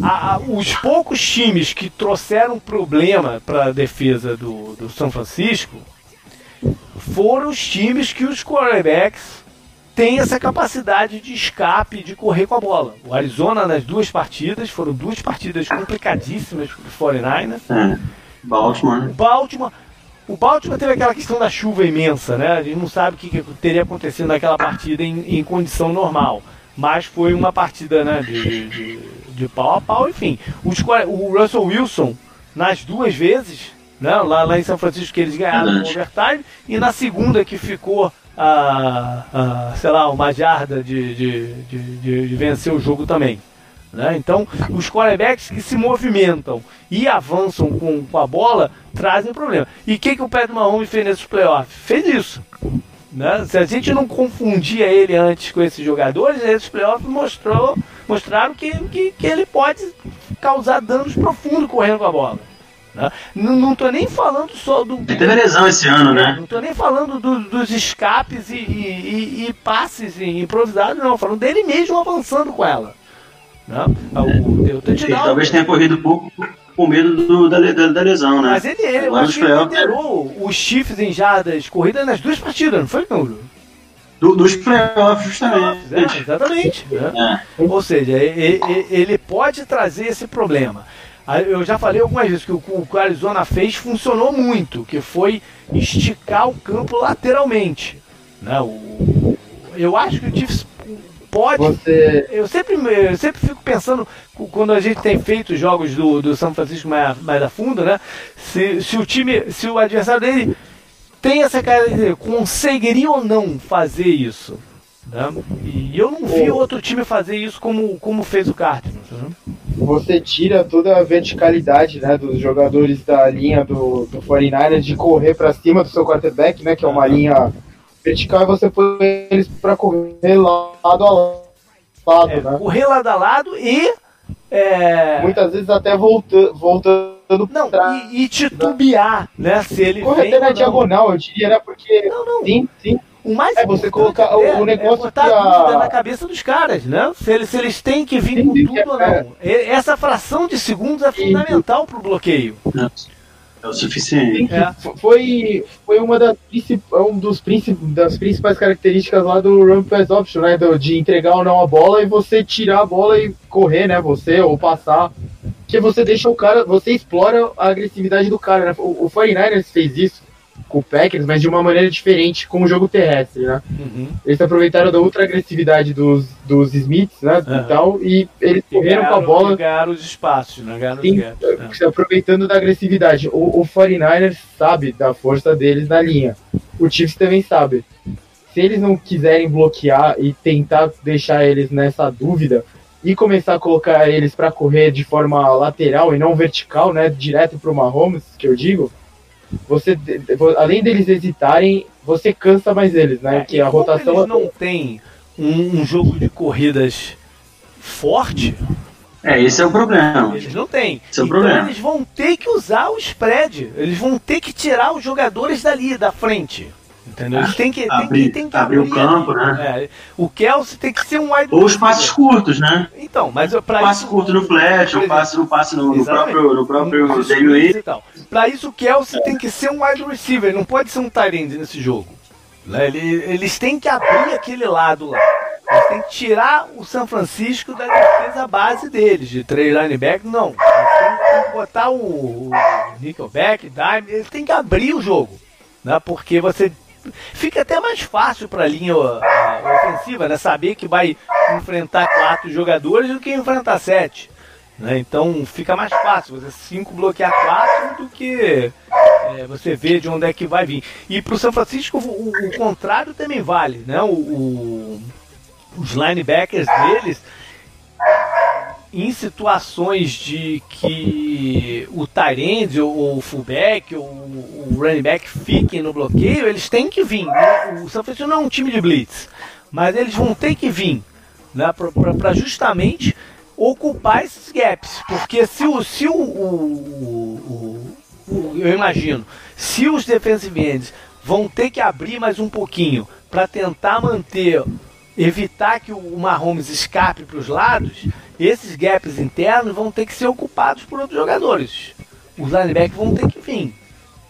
a, a, os poucos times que trouxeram problema para a defesa do, do São Francisco foram os times que os quarterbacks têm essa capacidade de escape, de correr com a bola. O Arizona, nas duas partidas, foram duas partidas complicadíssimas para o 49ers. É, Baltimore. Baltimore. O Baltimore teve aquela questão da chuva imensa, né? A gente não sabe o que, que teria acontecido naquela partida em, em condição normal. Mas foi uma partida né, de, de, de pau a pau, enfim. Os, o Russell Wilson, nas duas vezes, né, lá, lá em São Francisco, que eles ganharam no overtime, e na segunda que ficou a, a sei lá, uma jarda de, de, de, de vencer o jogo também. Né? Então, os quarterbacks que se movimentam e avançam com, com a bola trazem problema. E o que, que o Pedro Mahomes fez nesses playoffs? Fez isso. Né? Se a gente não confundia ele antes com esses jogadores, esses playoffs mostrou, mostraram que, que, que ele pode causar danos profundos correndo com a bola. Né? Não, não tô nem falando só do. Ele teve lesão esse ano, né? Não tô nem falando do, dos escapes e, e, e passes improvisados, não. Falando dele mesmo avançando com ela. Né? O, o, Sim, talvez tenha corrido pouco com medo do, da, da, da, lesão, né? Mas ele, ele eu acho que ele liderou os Chiefs em jardas corridas nas duas partidas, não foi? Do, dos playoffs, justamente. É, exatamente. Né? É. Ou seja, ele, ele, pode trazer esse problema. Eu já falei algumas vezes que o que o Arizona fez funcionou muito, que foi esticar o campo lateralmente. Né? O, eu acho que o Chiefs pode. Você... Eu, sempre, eu sempre fico pensando, quando a gente tem feito jogos do, do São Francisco mais, mais a fundo, né? Se, se o time, se o adversário dele tem essa cara de conseguiria ou não fazer isso. Né? E eu não vi outro time fazer isso como, como fez o Cardinals. Né? Você tira toda a verticalidade né, dos jogadores da linha do, do 49ers de correr para cima do seu quarterback, né, que é uma linha vertical e você põe eles para correr lado a lado, é, né? Correr lado a lado e. É... Muitas vezes até volta, voltando não, trás, e, e titubear, né? né? Se ele Correr até na diagonal, eu diria, né? Porque. Não, não. Sim, sim. O mais é você colocar é, o negócio é botar a dúvida na cabeça dos caras, né? Se eles, se eles têm que vir com tudo ou não. Essa fração de segundos é fundamental para o bloqueio. É o suficiente. É. Foi, foi uma das, um dos das principais características lá do Run Pass Option, né? De entregar ou não a bola e você tirar a bola e correr, né? Você ou passar. que você deixa o cara, você explora a agressividade do cara, né? O, o 49ers fez isso com o Packers, mas de uma maneira diferente com o jogo terrestre, né? Uhum. Eles aproveitaram da ultra agressividade dos, dos Smiths, né? Uhum. E, tal, e eles correram com a bola. Ganharam os espaços, né? Ganharam sim, gaps, né? aproveitando da agressividade. O, o 49ers sabe da força deles na linha. O Chiefs também sabe. Se eles não quiserem bloquear e tentar deixar eles nessa dúvida, e começar a colocar eles para correr de forma lateral e não vertical, né, direto para o Mahomes, que eu digo, você além deles hesitarem, você cansa mais eles, né? É, que a rotação eles não tem um, um, jogo de corridas forte. É, esse é o problema. Eles não têm. Esse é o então problema. eles vão ter que usar o spread. Eles vão ter que tirar os jogadores dali, da frente. Entendeu? Eles têm que, abrir, tem que, tem que abrir, abrir o campo, né? É, o Kelsey tem que ser um wide Ou os passes curtos, né? Então, mas para passe isso, curto no flash, o passe, o passe no, no próprio, no próprio um, então, Para isso o Kelsey tem que ser um wide receiver, não pode ser um tight end nesse jogo. Né? Eles têm que abrir aquele lado lá. Eles têm que tirar o São Francisco da defesa base deles, de três linebackers, não. Eles têm que botar o, o Nickelback, Dime, eles têm que abrir o jogo. Né? Porque você fica até mais fácil para a linha ofensiva, né? Saber que vai enfrentar quatro jogadores do que enfrentar sete. Né? Então fica mais fácil você cinco bloquear quatro do que é, você ver de onde é que vai vir. E para o São Francisco o, o, contrário também vale, né? O, o, os linebackers deles em situações de que o Tyrande ou o fullback ou o running back fiquem no bloqueio, eles têm que vir. Né? O São Francisco não é um time de blitz, mas eles vão ter que vir né? para justamente ocupar esses gaps. Porque se o, se o, o, o eu imagino, se os defensive ends vão ter que abrir mais um pouquinho para tentar manter evitar que o Mahomes escape para os lados, esses gaps internos vão ter que ser ocupados por outros jogadores. Os linebackers vão ter que vir.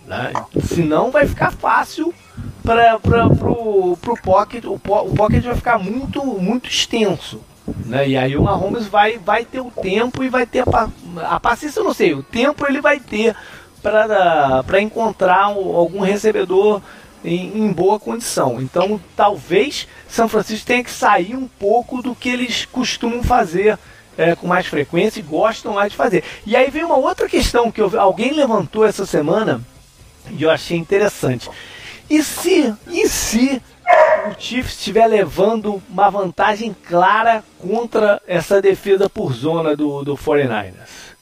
Né? Senão vai ficar fácil para o pocket. O, po, o pocket vai ficar muito, muito extenso. Né? E aí o Mahomes vai, vai ter o tempo e vai ter a, a paciência, eu não sei, o tempo ele vai ter para encontrar algum recebedor em, em, boa condição. Então, talvez São Francisco tenha que sair um pouco do que eles costumam fazer é, com mais frequência e gostam mais de fazer. E aí vem uma outra questão que eu, alguém levantou essa semana e eu achei interessante. E se, e se o Chiefs estiver levando uma vantagem clara contra essa defesa por zona do, do 49ers?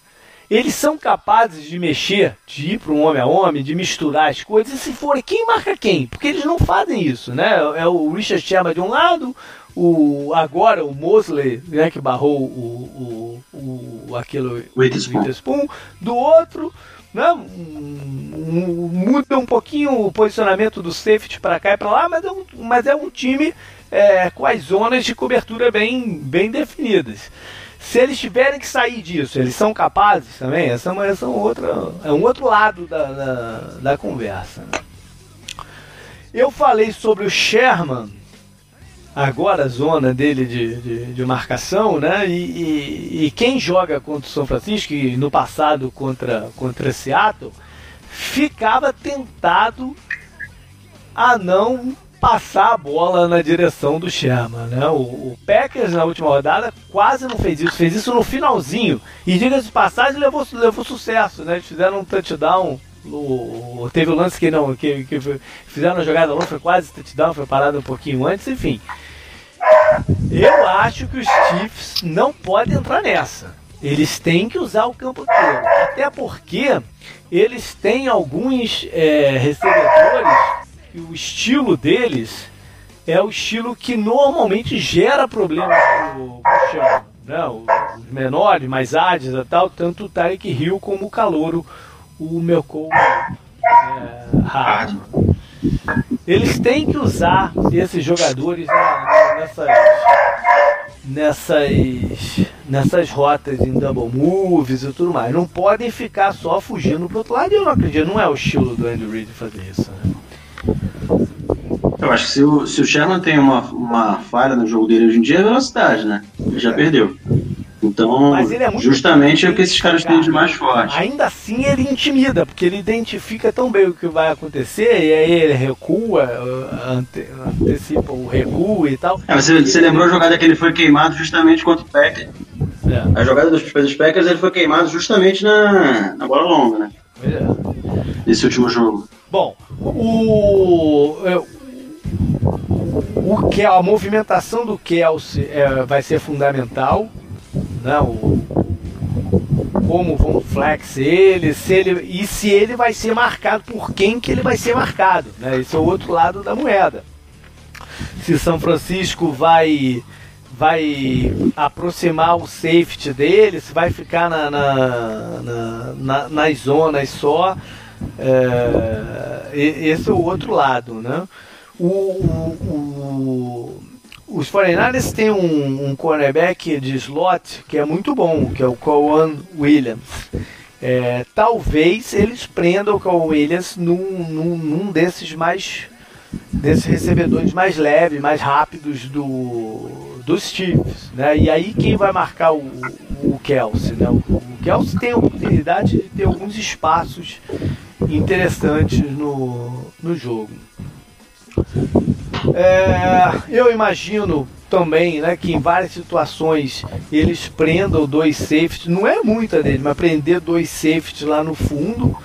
Eles são capazes de mexer, de ir para um homem a homem, de misturar as coisas, e se for quem marca quem? Porque eles não fazem isso, né? É o Richard Sherman de um lado, o agora o Mosley, né, que barrou o, o, o aquilo Witherspoon, do outro, né, muda um pouquinho o posicionamento do safety para cá e para lá, mas é um, mas é um time é, com as zonas de cobertura bem, bem definidas. Se eles tiverem que sair disso, eles são capazes também? Essa, é essa é, outra, é um outro lado da, da, da conversa. Né? Eu falei sobre o Sherman, agora a zona dele de, de, de marcação, né? E, e, e, quem joga contra o São Francisco, e no passado contra, contra Seattle, ficava tentado a não passar a bola na direção do Sherman. Né? O, o, Packers na última rodada quase não fez isso, fez isso no finalzinho. E diga-se de passagem, levou, levou sucesso. Né? Eles fizeram um touchdown. O, teve o lance que não, que, que fizeram a jogada longa, foi quase touchdown, foi parado um pouquinho antes, enfim. Eu acho que os Chiefs não podem entrar nessa. Eles têm que usar o campo todo. Até porque eles têm alguns é, recebedores que o estilo deles é o estilo que normalmente gera problemas pro, pro chão. Né? Os menores, mais ágeis e tal, tanto o Tarek Hill como o Calouro, o Melcou é, Hard. Eles têm que usar esses jogadores nessas, nessas, nessas rotas em double moves e tudo mais. Não podem ficar só fugindo pro outro lado. E eu não acredito, não é o estilo do Andy Reid fazer isso. Né? Eu acho que se o, se o Sherman tem uma, uma falha no jogo dele hoje em dia é velocidade, né? Ele já é. perdeu. Então, é justamente é o que esses caras têm de mais forte. Ainda assim ele intimida, porque ele identifica tão bem o que vai acontecer, e aí ele recua, ante, antecipa o recuo e tal. É, você, você lembrou a jogada que ele foi queimado justamente contra o Packers. É. A jogada dos, dos Packers ele foi queimado justamente na, na bola longa, né? É. Nesse último jogo. Bom, o, o que a movimentação do Kelsey é, vai ser fundamental né, o, como vão flex ele, se ele e se ele vai ser marcado por quem que ele vai ser marcado, né? Esse é o outro lado da moeda. Se São Francisco vai vai aproximar o safety dele, se vai ficar na, na, na, na nas zonas só, é, esse é o outro lado, né? O, o, os 49ers têm um, um cornerback de slot que é muito bom, que é o Cowan Williams. É, talvez eles prendam o Cowan Williams num, num, num, desses mais desses recebedores mais leves, mais rápidos do dos Chiefs, né? E aí quem vai marcar o, o Kelsey, né? O, o Kelsey tem a oportunidade de ter alguns espaços interessantes no, no jogo. É, eu imagino também né, que em várias situações eles prendam dois safeties, não é muita dele, mas prender dois safeties lá no fundo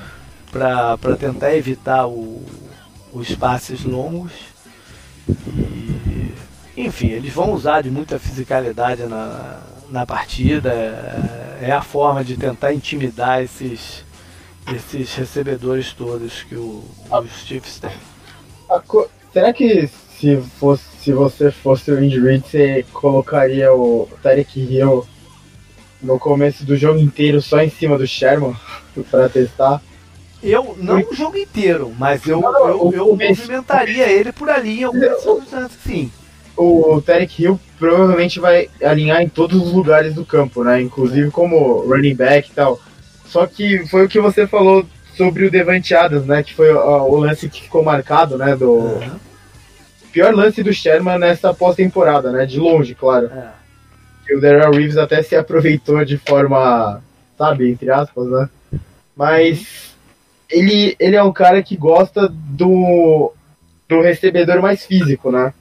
para tentar evitar o, os passes longos. E, enfim, eles vão usar de muita fisicalidade na, na partida. É, é a forma de tentar intimidar esses, esses recebedores todos que o, os Chiefs têm. Será que se, fosse, se você fosse o Andy Reid, você colocaria o Tarek Hill no começo do jogo inteiro só em cima do Sherman para testar? Eu, não o jogo inteiro, mas eu, não, eu, eu movimentaria ele por ali em algumas circunstâncias, sim. O Tarek Hill provavelmente vai alinhar em todos os lugares do campo, né? Inclusive como running back e tal. Só que foi o que você falou sobre o Devante Adams, né? Que foi o, o lance que ficou marcado, né? Do, uhum pior lance do Sherman nessa pós-temporada, né? De longe, claro. É. Que o Darrell Reeves até se aproveitou de forma, sabe, entre aspas, né? Mas ele, ele é um cara que gosta do, do recebedor mais físico, né?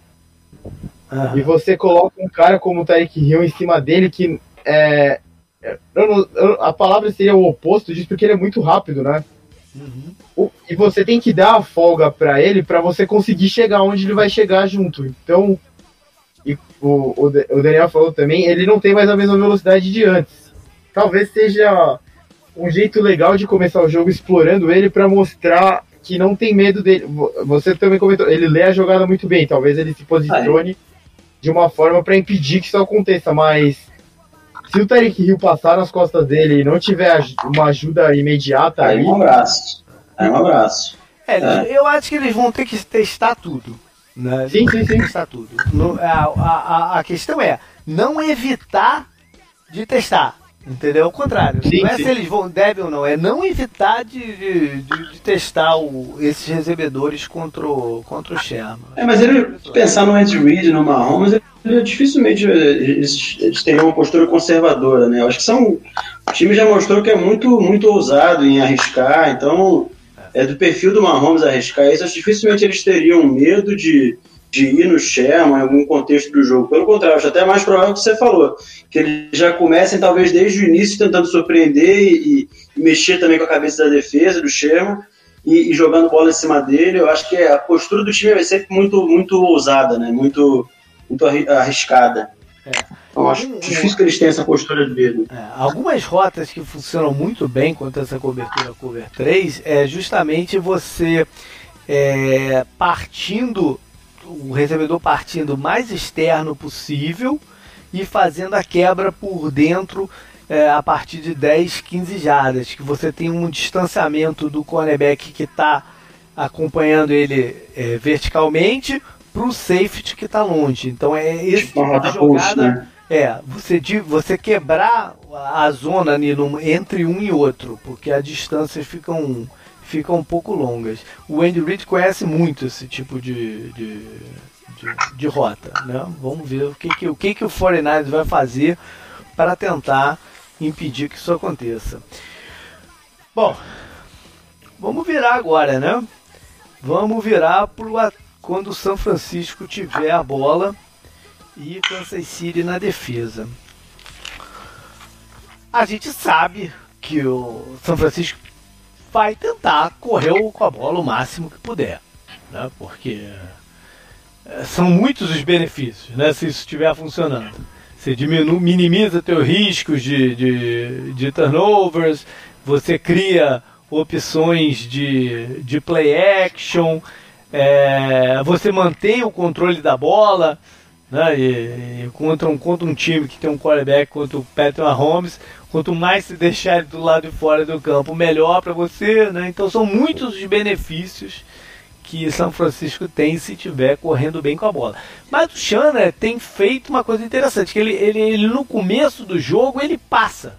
Uhum. E você coloca um cara como o Tarek Hill em cima dele que é. Eu não, eu, a palavra seria o oposto disso, porque ele é muito rápido, né? Uhum. E você tem que dar a folga para ele para você conseguir chegar onde ele vai chegar junto. Então, e o, o Daniel falou também, ele não tem mais a mesma velocidade de antes. Talvez seja um jeito legal de começar o jogo explorando ele para mostrar que não tem medo dele. Você também comentou, ele lê a jogada muito bem, talvez ele se posicione de uma forma para impedir que isso aconteça, mas se o Tarek Hill passar nas costas dele e não tiver uma ajuda imediata aí. Aí um abraço. Aí um abraço. É, é, eu acho que eles vão ter que testar tudo. Né? Sim, sim, sim. Testar tudo. No, a, a, a questão é não evitar de testar. Entendeu? Ao contrário. Sim, não é sim. se eles vão, devem ou não, é não evitar de, de, de, de testar o, esses recebedores contra o, contra o Sherman. É, mas ele pensar no Ed Reed, no Mahomes, ele, dificilmente eles, eles teriam uma postura conservadora, né? Eu acho que são. O time já mostrou que é muito, muito ousado em arriscar, então é do perfil do Mahomes arriscar isso. Acho que dificilmente eles teriam medo de de ir no Sherman em algum contexto do jogo. Pelo contrário, acho até mais provável que você falou, que eles já comecem talvez desde o início tentando surpreender e, e mexer também com a cabeça da defesa do Sherman e, e, jogando bola em cima dele. Eu acho que a postura do time vai ser muito, muito ousada, né? muito, muito arriscada. É. Então, acho difícil que eles tenham essa postura de medo. É, algumas rotas que funcionam muito bem contra essa cobertura cover 3 é justamente você é, partindo o recebedor partindo mais externo possível e fazendo a quebra por dentro é, a partir de 10, 15 jardas, que você tem um distanciamento do cornerback que está acompanhando ele é, verticalmente para o safety que está longe. Então é esse tipo de jogada. né? É, você, você quebrar a zona ali no, entre um e outro, porque as distâncias ficam ficam um pouco longas. O Andy Reid conhece muito esse tipo de, de, de, de rota, né? Vamos ver o que, que, o que, que o 49 vai fazer para tentar impedir que isso aconteça. Bom, vamos virar agora, né? Vamos virar para quando o São Francisco tiver a bola e Kansas City na defesa. A gente sabe que o São Francisco vai tentar correr com a bola o máximo que puder, né? Porque é, são muitos os benefícios, né? Se isso estiver funcionando. Você diminui, minimiza teus riscos de, de, de turnovers, você cria opções de, de play action, é, você mantém o controle da bola, né? E, e, contra, um, contra um time que tem um quarterback contra o Patrick Mahomes, quanto mais se deixar ele do lado de fora do campo, melhor para você, né? Então são muitos os benefícios que São Francisco tem se tiver correndo bem com a bola. Mas o Shana tem feito uma coisa interessante, que ele, ele, ele no começo do jogo ele passa.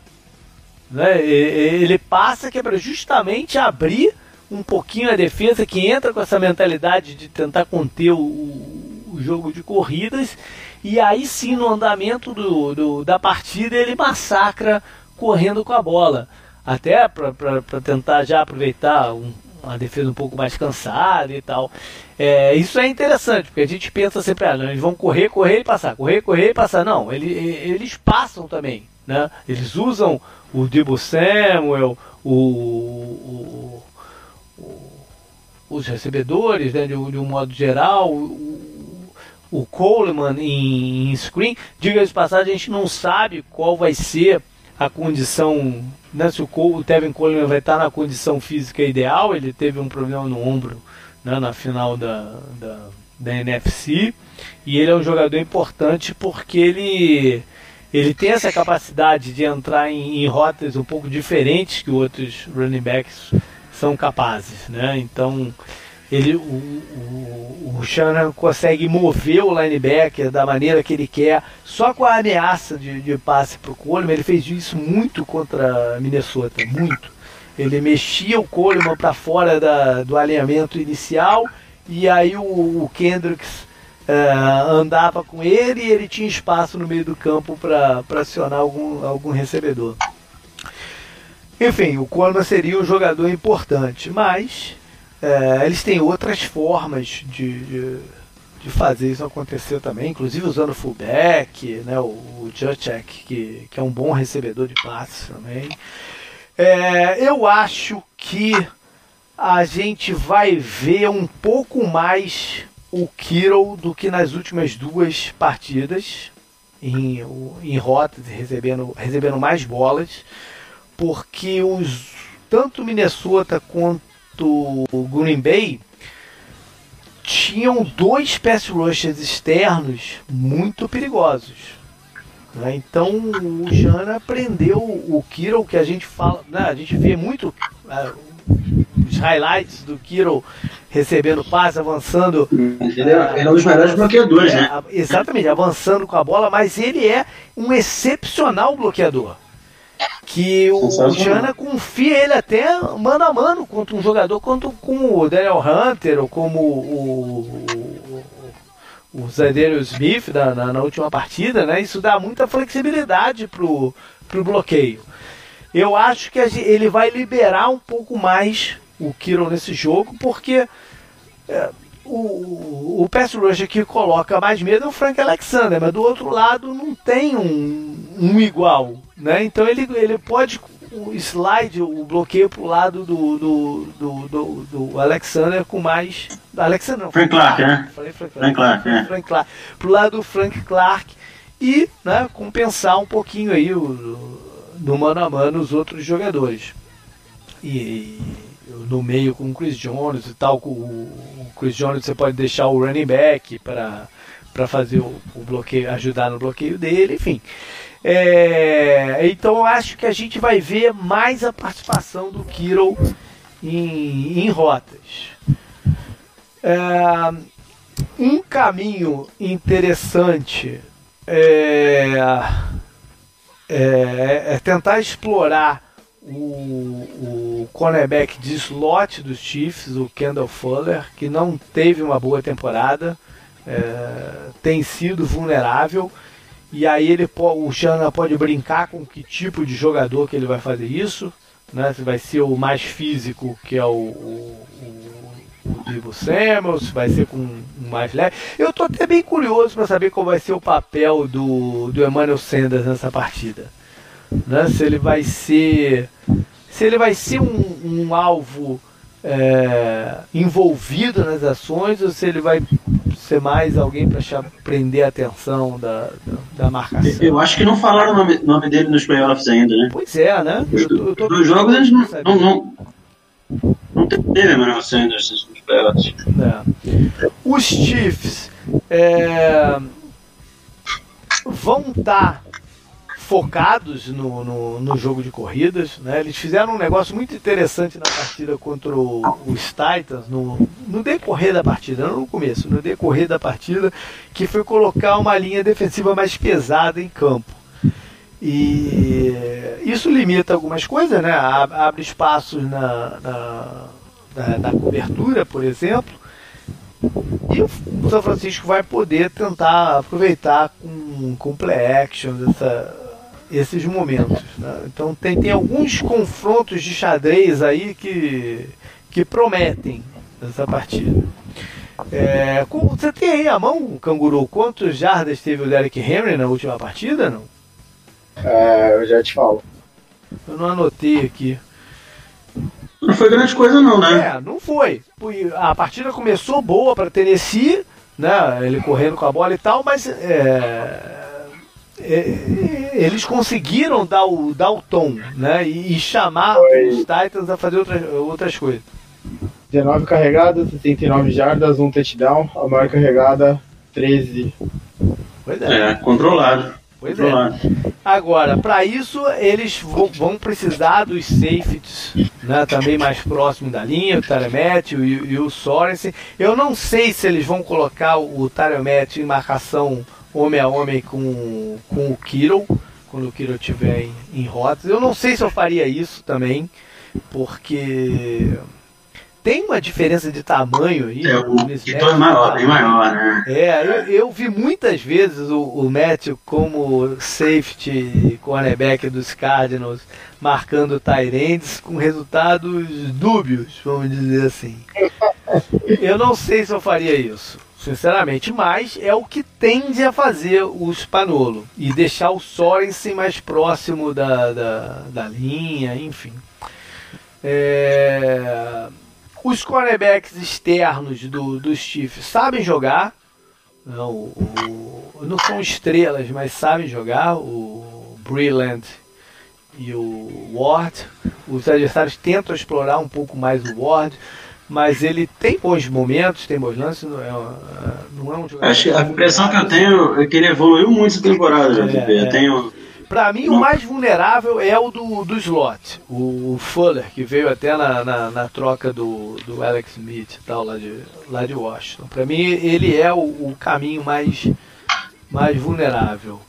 Né? Ele passa que é para justamente abrir um pouquinho a defesa, que entra com essa mentalidade de tentar conter o, o jogo de corridas, e aí sim no andamento do, do da partida ele massacra correndo com a bola. Até para tentar já aproveitar um, uma defesa um pouco mais cansada e tal. É, isso é interessante, porque a gente pensa sempre, ah, eles vão correr, correr e passar, correr, correr e passar. Não, ele, eles passam também. Né? Eles usam o Debo Samuel, o, o, o, os recebedores, né, de, de, um modo geral, o Coleman em, em screen. Diga de passagem, a gente não sabe qual vai ser a condição, né, se o, o Tevin Coleman vai estar na condição física ideal, ele teve um problema no ombro né, na final da, da, da NFC, e ele é um jogador importante porque ele ele tem essa capacidade de entrar em, em, rotas um pouco diferentes que outros running backs são capazes, né? Então ele, o, o, o Shannon consegue mover o linebacker da maneira que ele quer, só com a ameaça de, de passe para o Coleman. Ele fez isso muito contra Minnesota, muito. Ele mexia o Coleman para fora da, do alinhamento inicial e aí o, o Kendricks uh, andava com ele e ele tinha espaço no meio do campo para acionar algum, algum recebedor. Enfim, o Coleman seria um jogador importante, mas é, eles têm outras formas de, de, de, fazer isso acontecer também, inclusive usando fullback, né, o, o Juchek, que, que é um bom recebedor de passes também. É, eu acho que a gente vai ver um pouco mais o Kiro do que nas últimas duas partidas em, em rotas, recebendo, recebendo mais bolas, porque os tanto Minnesota quanto do Green Bay tinham dois pass rushers externos muito perigosos. Né? Então o Jana aprendeu o Kiro, que a gente fala, né? a gente vê muito uh, os highlights do Kiro recebendo passe, avançando. Ele é, ele é um dos melhores bloqueadores, é, né? Exatamente, avançando com a bola, mas ele é um excepcional bloqueador que o, Jana confia ele até mano a mano contra um jogador quanto como o Daniel Hunter ou como o, o, o Zadeiro Smith na, na, na, última partida, né? Isso dá muita flexibilidade pro, pro bloqueio. Eu acho que ele vai liberar um pouco mais o Kiro nesse jogo, porque é, o, o pass rusher que coloca mais medo é o Frank Alexander, mas do outro lado não tem um, um igual, né? Então ele, ele pode o slide, o bloqueio para o lado do, do, do, do, do Alexander com mais. Alexander não, Frank Clark, né? Falei Frank Clark. Frank Clark, é. Frank Clark. Pro lado do Frank Clark e né, compensar um pouquinho aí o, no mano a mano os outros jogadores. E, no meio com o Chris Jones e tal, com o Chris Jones você pode deixar o running back para para fazer o, o, bloqueio, ajudar no bloqueio dele, enfim. É, então acho que a gente vai ver mais a participação do Kiro em, em rotas. É, um caminho interessante é, é, é tentar explorar o, o cornerback de slot dos Chiefs, o Kendall Fuller, que não teve uma boa temporada, é, tem sido vulnerável E aí ele o Shanahan pode brincar com que tipo de jogador que ele vai fazer isso, né? Se vai ser o mais físico, que é o, o, o, o Samuel, se vai ser com um mais leve. Eu tô até bem curioso para saber qual vai ser o papel do, do Emmanuel Sanders nessa partida. Né? Se ele vai ser. Se ele vai ser um, um alvo é, envolvido nas ações ou se ele vai ser mais alguém para prender a atenção da, da, da, marcação. Eu acho que não falaram o nome, nome dele nos playoffs ainda, né? Pois é, né? Eu, eu Nos jogos eles não, não, não, não teve Emmanuel Sanders nos playoffs. É. Os Chiefs é, vão estar tá focados no, no, no, jogo de corridas. Né? Eles fizeram um negócio muito interessante na partida contra o, os Titans, no, no decorrer da partida, não no começo, no decorrer da partida, que foi colocar uma linha defensiva mais pesada em campo. E isso limita algumas coisas, né? abre espaços na, na, na, na cobertura, por exemplo. E o São Francisco vai poder tentar aproveitar com, com play action essa, esses momentos. Né? Então tem, tem alguns confrontos de xadrez aí que, que prometem essa partida. É, você tem aí a mão, Canguru, quantos jardas teve o Derek Henry na última partida? Não? É, eu já te falo. Eu não anotei aqui. Não foi grande coisa não, né? É, não foi. A partida começou boa para Tennessee, né? Ele correndo com a bola e tal, mas é, eles conseguiram dar o, dar o tom, né? E, e chamar Foi. os Titans a fazer outras, outras coisas. 19 carregadas, 69 jardas, um touchdown, a maior carregada, 13. Pois é. É, controlado. Pois é. controlado. é. Agora, para isso, eles vão precisar dos safeties, né, também mais próximo da linha, o Taremet e, e, o Sorensen. Eu não sei se eles vão colocar o Taremet em marcação homem a homem com, com o Kiro, quando o Kiro estiver em, em rotas. Eu não sei se eu faria isso também, porque tem uma diferença de tamanho aí. É, o Kiro é maior, bem maior, né? É, eu, eu vi muitas vezes o, o Matthew como safety cornerback dos Cardinals marcando Tyrands com resultados dúbios, vamos dizer assim. Eu não sei se eu faria isso sinceramente, mas é o que tende a fazer o Spanolo e deixar o Sorensen mais próximo da, da, da linha, enfim. É... Os cornerbacks externos do, dos Chiefs sabem jogar, não, o, não são estrelas, mas sabem jogar, o Brillant e o Ward. Os adversários tentam explorar um pouco mais o Ward mas ele tem bons momentos, tem bons lances, não é, não é um jogador. Acho a impressão que eu tenho é que ele evoluiu muito essa temporada, já, é, eu tenho. Pra mim, o mais vulnerável é o do, do slot, o, Fuller, que veio até na, na, na, troca do, do Alex Smith e tal, lá de, lá de Washington. Pra mim, ele é o, o caminho mais, mais vulnerável.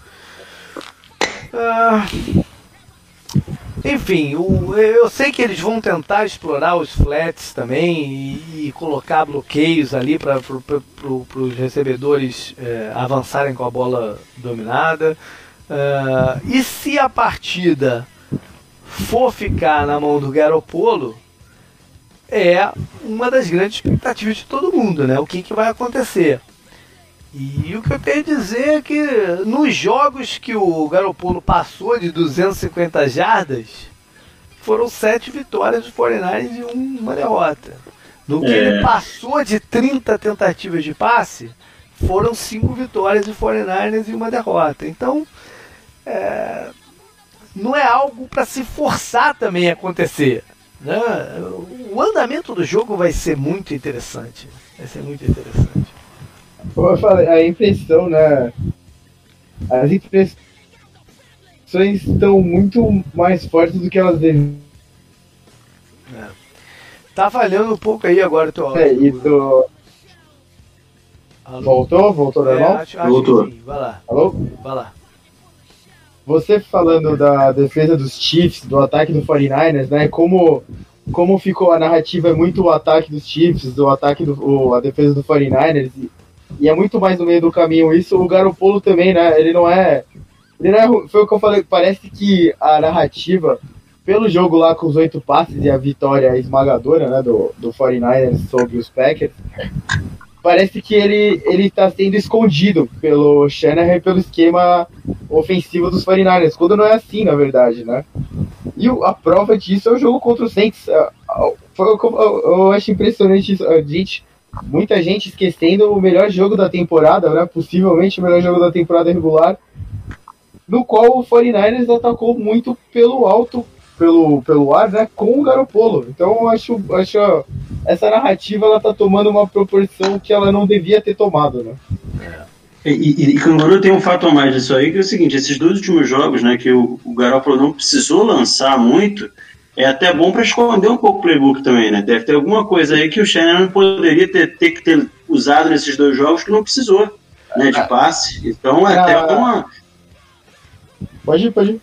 Ah, enfim, o, eu sei que eles vão tentar explorar os flats também e, e colocar bloqueios ali para pro, os recebedores é, avançarem com a bola dominada. Uh, e se a partida for ficar na mão do Garopolo, é uma das grandes expectativas de todo mundo, né? O que, que vai acontecer? E o que eu tenho a dizer é que nos jogos que o Garopolo passou de 250 jardas, foram sete vitórias do 49 e uma derrota. No que é. ele passou de 30 tentativas de passe, foram cinco vitórias do 49ers e uma derrota. Então, é, não é algo para se forçar também a acontecer. Né? O andamento do jogo vai ser muito interessante. Vai ser muito interessante. Como eu falei, a impressão, né? As impressões estão muito mais fortes do que elas devem. É. Tá falhando um pouco aí agora, teu áudio. É, e tu... Voltou? Voltou normal? É, acho, acho Voltou. Vai lá. Alô? Vai lá. Você falando da defesa dos Chiefs, do ataque do 49ers, né? Como, como ficou a narrativa é muito o ataque dos Chiefs, o ataque do, o, a defesa do 49ers. E é muito mais no meio do caminho isso. O Garopolo também, né? Ele não é. Ele não é. Foi o que eu falei. Parece que a narrativa, pelo jogo lá com os oito passes e a vitória esmagadora, né? Do, do 49ers sobre os Packers, parece que ele, ele tá sendo escondido pelo Shanahan e pelo esquema ofensivo dos 49ers, quando não é assim, na verdade, né? E a prova disso é o jogo contra o Saints. É, eu, eu acho impressionante isso. Gente, muita gente esquecendo o melhor jogo da temporada, né? Possivelmente o melhor jogo da temporada regular, no qual o 49ers atacou muito pelo alto, pelo, pelo ar, né? Com o Garopolo. Então acho, acho essa narrativa ela tá tomando uma proporção que ela não devia ter tomado, né? E, e, e Canguru tem um fato a mais disso aí, que é o seguinte, esses dois últimos jogos, né, que o, o Garoppolo não precisou lançar muito, é até bom para esconder um pouco o playbook também, né? Deve ter alguma coisa aí que o Shannon poderia ter, ter que ter usado nesses dois jogos que não precisou, né, de ah. passe. Então é até ah. uma... Pode ir, pode ir.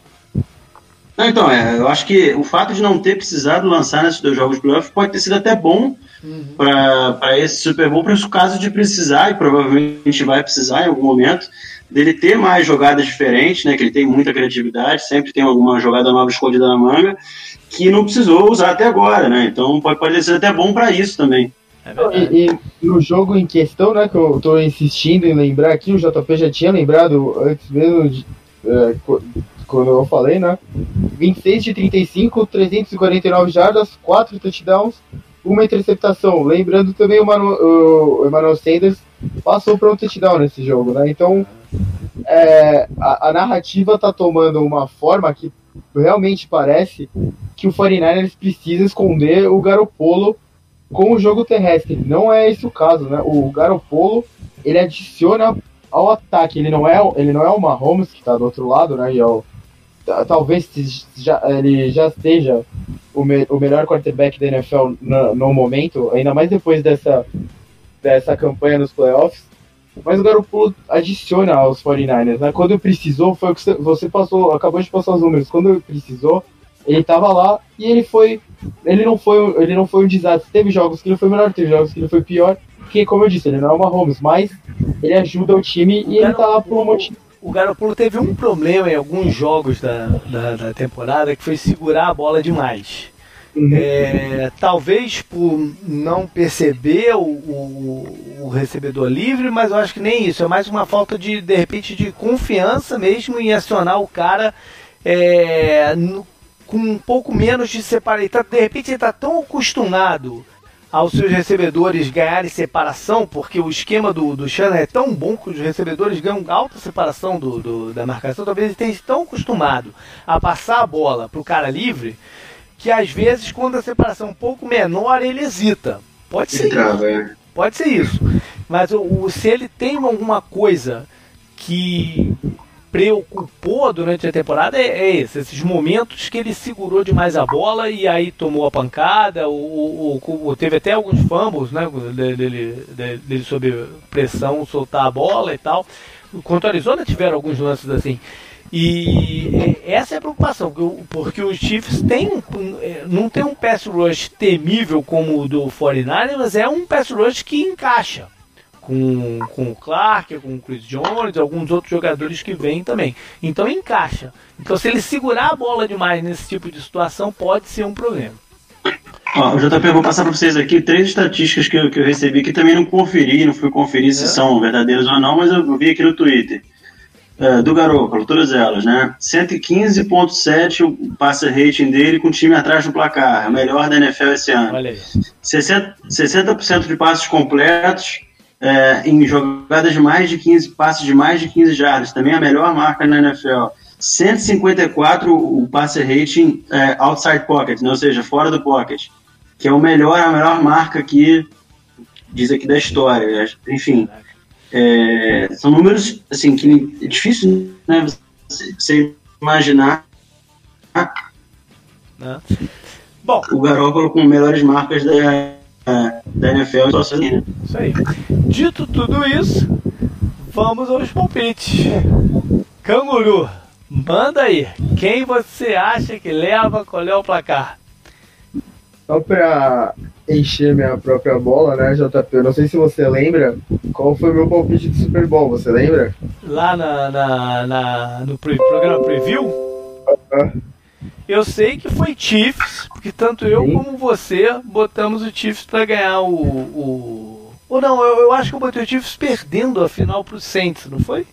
Não, então, é, eu acho que o fato de não ter precisado lançar nesses dois jogos playoff pode ter sido até bom uhum. para esse Super Bowl, para o caso de precisar, e provavelmente vai precisar em algum momento, dele ter mais jogadas diferentes, né? Que ele tem muita criatividade, sempre tem alguma jogada nova escondida na manga, que não precisou usar até agora, né? Então pode, ser até bom para isso também. É e, e, no jogo em questão, né, que eu tô insistindo em lembrar aqui, o JP já tinha lembrado antes mesmo de, é, quando eu falei, né? 26 de 35, 349 jardas, 4 touchdowns, uma interceptação. Lembrando também o, Manu, o Emmanuel Sanders passou para um touchdown nesse jogo, né? Então é, a, a, narrativa tá tomando uma forma que realmente parece que o 49ers precisa esconder o Garopolo com o jogo terrestre. Não é esse o caso, né? O Garopolo ele adiciona ao ataque. Ele não é, ele não é o Mahomes que está do outro lado, né? E é o, talvez já, ele já seja o, me, o melhor quarterback da NFL no, no, momento, ainda mais depois dessa, dessa campanha nos playoffs. Mas o Garoppolo adiciona aos 49ers, né? Quando precisou, foi o que você, passou, acabou de passar os números. Quando precisou, ele estava lá e ele foi, ele não foi, ele não foi um desastre. Teve jogos que ele foi melhor, teve jogos que ele foi pior. Porque, como eu disse, ele não é uma Holmes, mas ele ajuda o time o e ele tá lá por um motivo o Garoppolo teve um problema em alguns jogos da, da, da temporada que foi segurar a bola demais. Uhum. É, talvez por não perceber o, o, o, recebedor livre, mas eu acho que nem isso. É mais uma falta de, de repente, de confiança mesmo em acionar o cara é, no, com um pouco menos de separação. Tá, de repente ele está tão acostumado aos seus recebedores ganharem separação, porque o esquema do, do Shannon é tão bom que os recebedores ganham alta separação do, do da marcação, talvez ele tenha tão acostumado a passar a bola para o cara livre, que às vezes quando a separação é um pouco menor ele hesita. Pode ser isso. É. Pode ser isso. Mas o, o, se ele tem alguma coisa que preocupou durante a temporada é, é esse, esses momentos que ele segurou demais a bola e aí tomou a pancada, ou, ou, ou teve até alguns fumbles, né, dele, dele, dele sob pressão soltar a bola e tal. Contra o Arizona tiveram alguns lances assim. E essa é a preocupação, porque os Chiefs têm, não tem um pass rush temível como o do 49 mas é um pass rush que encaixa com, com o Clark, com o Chris Jones, alguns outros jogadores que vêm também. Então encaixa. Então se ele segurar a bola demais nesse tipo de situação, pode ser um problema. Ó, o JP, vou passar para vocês aqui três estatísticas que eu, que eu recebi que também não conferi, não fui conferir se é. são verdadeiras ou não, mas eu vi aqui no Twitter. É, do Garoppolo, todas elas, né? 115.7 o passe rating dele com o time atrás do placar, o melhor da NFL esse ano. Olha aí. 60%, 60 de passes completos, é, em jogadas de mais de 15, passes de mais de 15 jardas, também a melhor marca na NFL. 154 o passe rating é, outside pocket, né, ou seja, fora do pocket, que é o melhor, a melhor marca que diz aqui da história. Enfim, é, são números assim que é difícil né, você imaginar. Né? Bom, o Garoppolo com melhores marcas da da NFL só assim, Isso aí. Dito tudo isso, vamos aos palpites. Canguru, manda aí. Quem você acha que leva? Qual é o placar? Só pra encher minha própria bola, né, JP? Eu não sei se você lembra qual foi o meu palpite de Super Bowl, você lembra? Lá na, na, na no pre programa Preview? Eu sei que foi Chiefs, porque tanto eu Sim. como você botamos o Chiefs para ganhar o, o. Ou não, eu, eu, acho que eu botei o Chiefs perdendo a final pro Saints, não foi?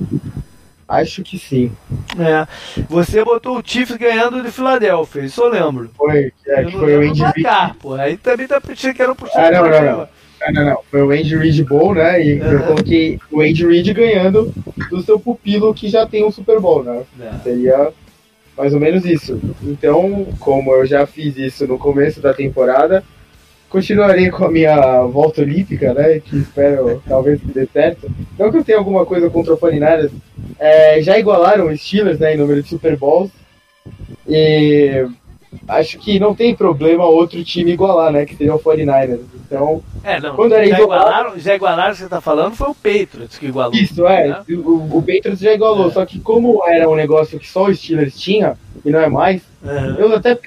Acho que sim. É. Você botou o Chiefs ganhando de Filadélfia, isso eu lembro. Foi, é, eu foi o Andy Reid. Aí também tá pensando que era um. Ah, não, não, não. Ah, não, não. Foi o Andy Reid Bowl, né? E eu coloquei o Andy Reid ganhando do seu pupilo que já tem um Super Bowl, né? É. Seria mais ou menos isso. Então, como eu já fiz isso no começo da temporada, continuarei com a minha volta olímpica, né? Que espero talvez que dê certo. Não que eu tenha alguma coisa contra o 49 é, já igualaram os Steelers né, em número de Super Bowls. E acho que não tem problema outro time igualar, né? Que seria o 49ers. Então, é, não, quando era já, igualado, igualaram, já igualaram, você está falando, foi o Patriots que igualou. Isso, é. Né? O, o Patriots já igualou. É. Só que como era um negócio que só os Steelers tinha, e não é mais, uhum. eu até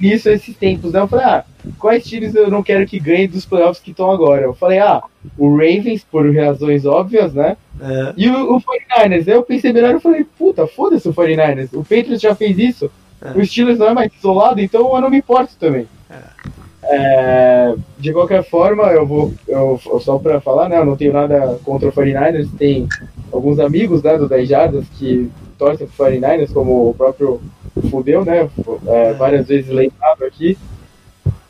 nisso esses tempos, né? Eu falei, ah, quais times eu não quero que ganhem dos playoffs que estão agora? Eu falei, ah, o Ravens, por razões óbvias, né? É. E o, o 49ers. Aí eu pensei melhor e falei, puta, foda-se o 49ers. O Patriots já fez isso. É. O Steelers não é mais isolado, então eu não me importo também. É. É, de qualquer forma, eu vou. Eu, só pra falar, né? Eu não tenho nada contra o 49ers. Tem alguns amigos né, do 10 Jardas que torcem pro 49ers, como o próprio Fudeu, né? É, várias vezes lembrado aqui.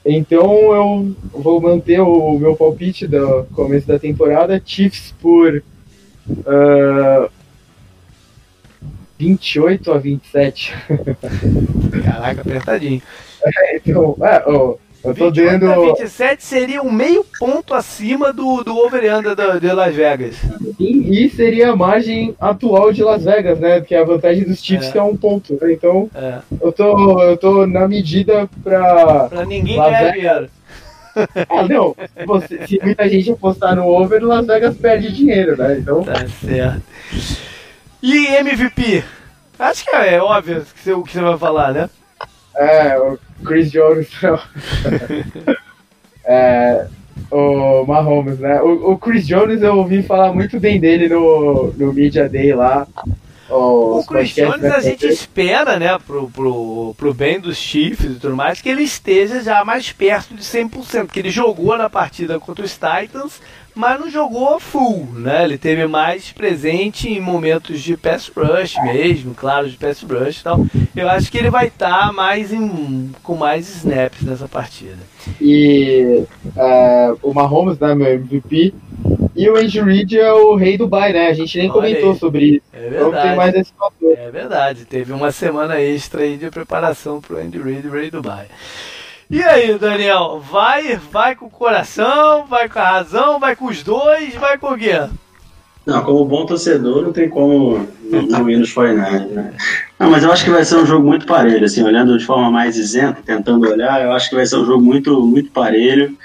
Então eu vou manter o meu palpite do começo da temporada, Chiefs por uh, 28 a 27. Caraca, apertadinho. É, então, é, oh, eu tô 28 dando. A 27 seria um meio ponto acima do, do over-under de Las Vegas. E, e, seria a margem atual de Las Vegas, né? Que é a vantagem dos Chiefs, é. que é um ponto. Né? Então, é. eu, tô, eu tô na medida pra. Pra ninguém ganhar dinheiro. Ah, não. Você, se muita gente apostar no over, Las Vegas perde dinheiro, né? Então. Tá certo. E MVP? Acho que é, é óbvio o que você vai falar, né? É, o Chris Jones. é, o Mahomes, né? O, o, Chris Jones eu ouvi falar muito bem dele no, no Media Day lá. O Chris Jones a gente espera, né, pro, pro, pro bem dos Chiefs e tudo mais, que ele esteja já mais perto de 100%, que ele jogou na partida contra os Titans, mas não jogou full, né? Ele teve mais presente em momentos de pass rush mesmo, claro, de pass rush e tal. Eu acho que ele vai estar tá mais em, com mais snaps nessa partida. E uh, o Mahomes, né, meu MVP, e o Andy Reid é o rei do Dubai, né? A gente nem Olha comentou aí. sobre isso. É verdade. Então tem mais esse fator. É verdade. Teve uma semana extra aí de preparação pro Andy Reid, rei do Dubai. E aí, Daniel, vai, vai com o coração, vai com a razão, vai com os dois, vai com o quê? Não, como bom torcedor, não tem como não ir nos 49 né? Não, mas eu acho que vai ser um jogo muito parelho, assim, olhando de forma mais isenta, tentando olhar, eu acho que vai ser um jogo muito, muito parelho.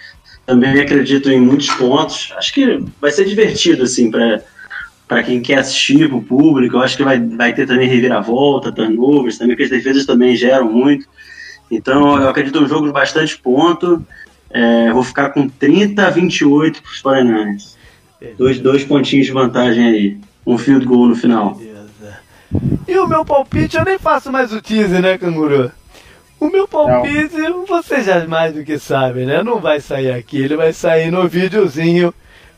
Também acredito em muitos pontos. Acho que vai ser divertido, assim, para para quem quer assistir, para o público. Eu acho que vai, vai ter também reviravolta, turnovers, também, porque as defesas também geram muito. Então, eu acredito um jogo de bastante ponto. É, vou ficar com 30 a 28 para os 49 Dois, dois pontinhos de vantagem aí. Um field goal no final. Beleza. E o meu palpite, eu nem faço mais o teaser, né, Canguru? O meu palpite, Não. você já mais do que sabe, né? Não vai sair aqui, ele vai sair no videozinho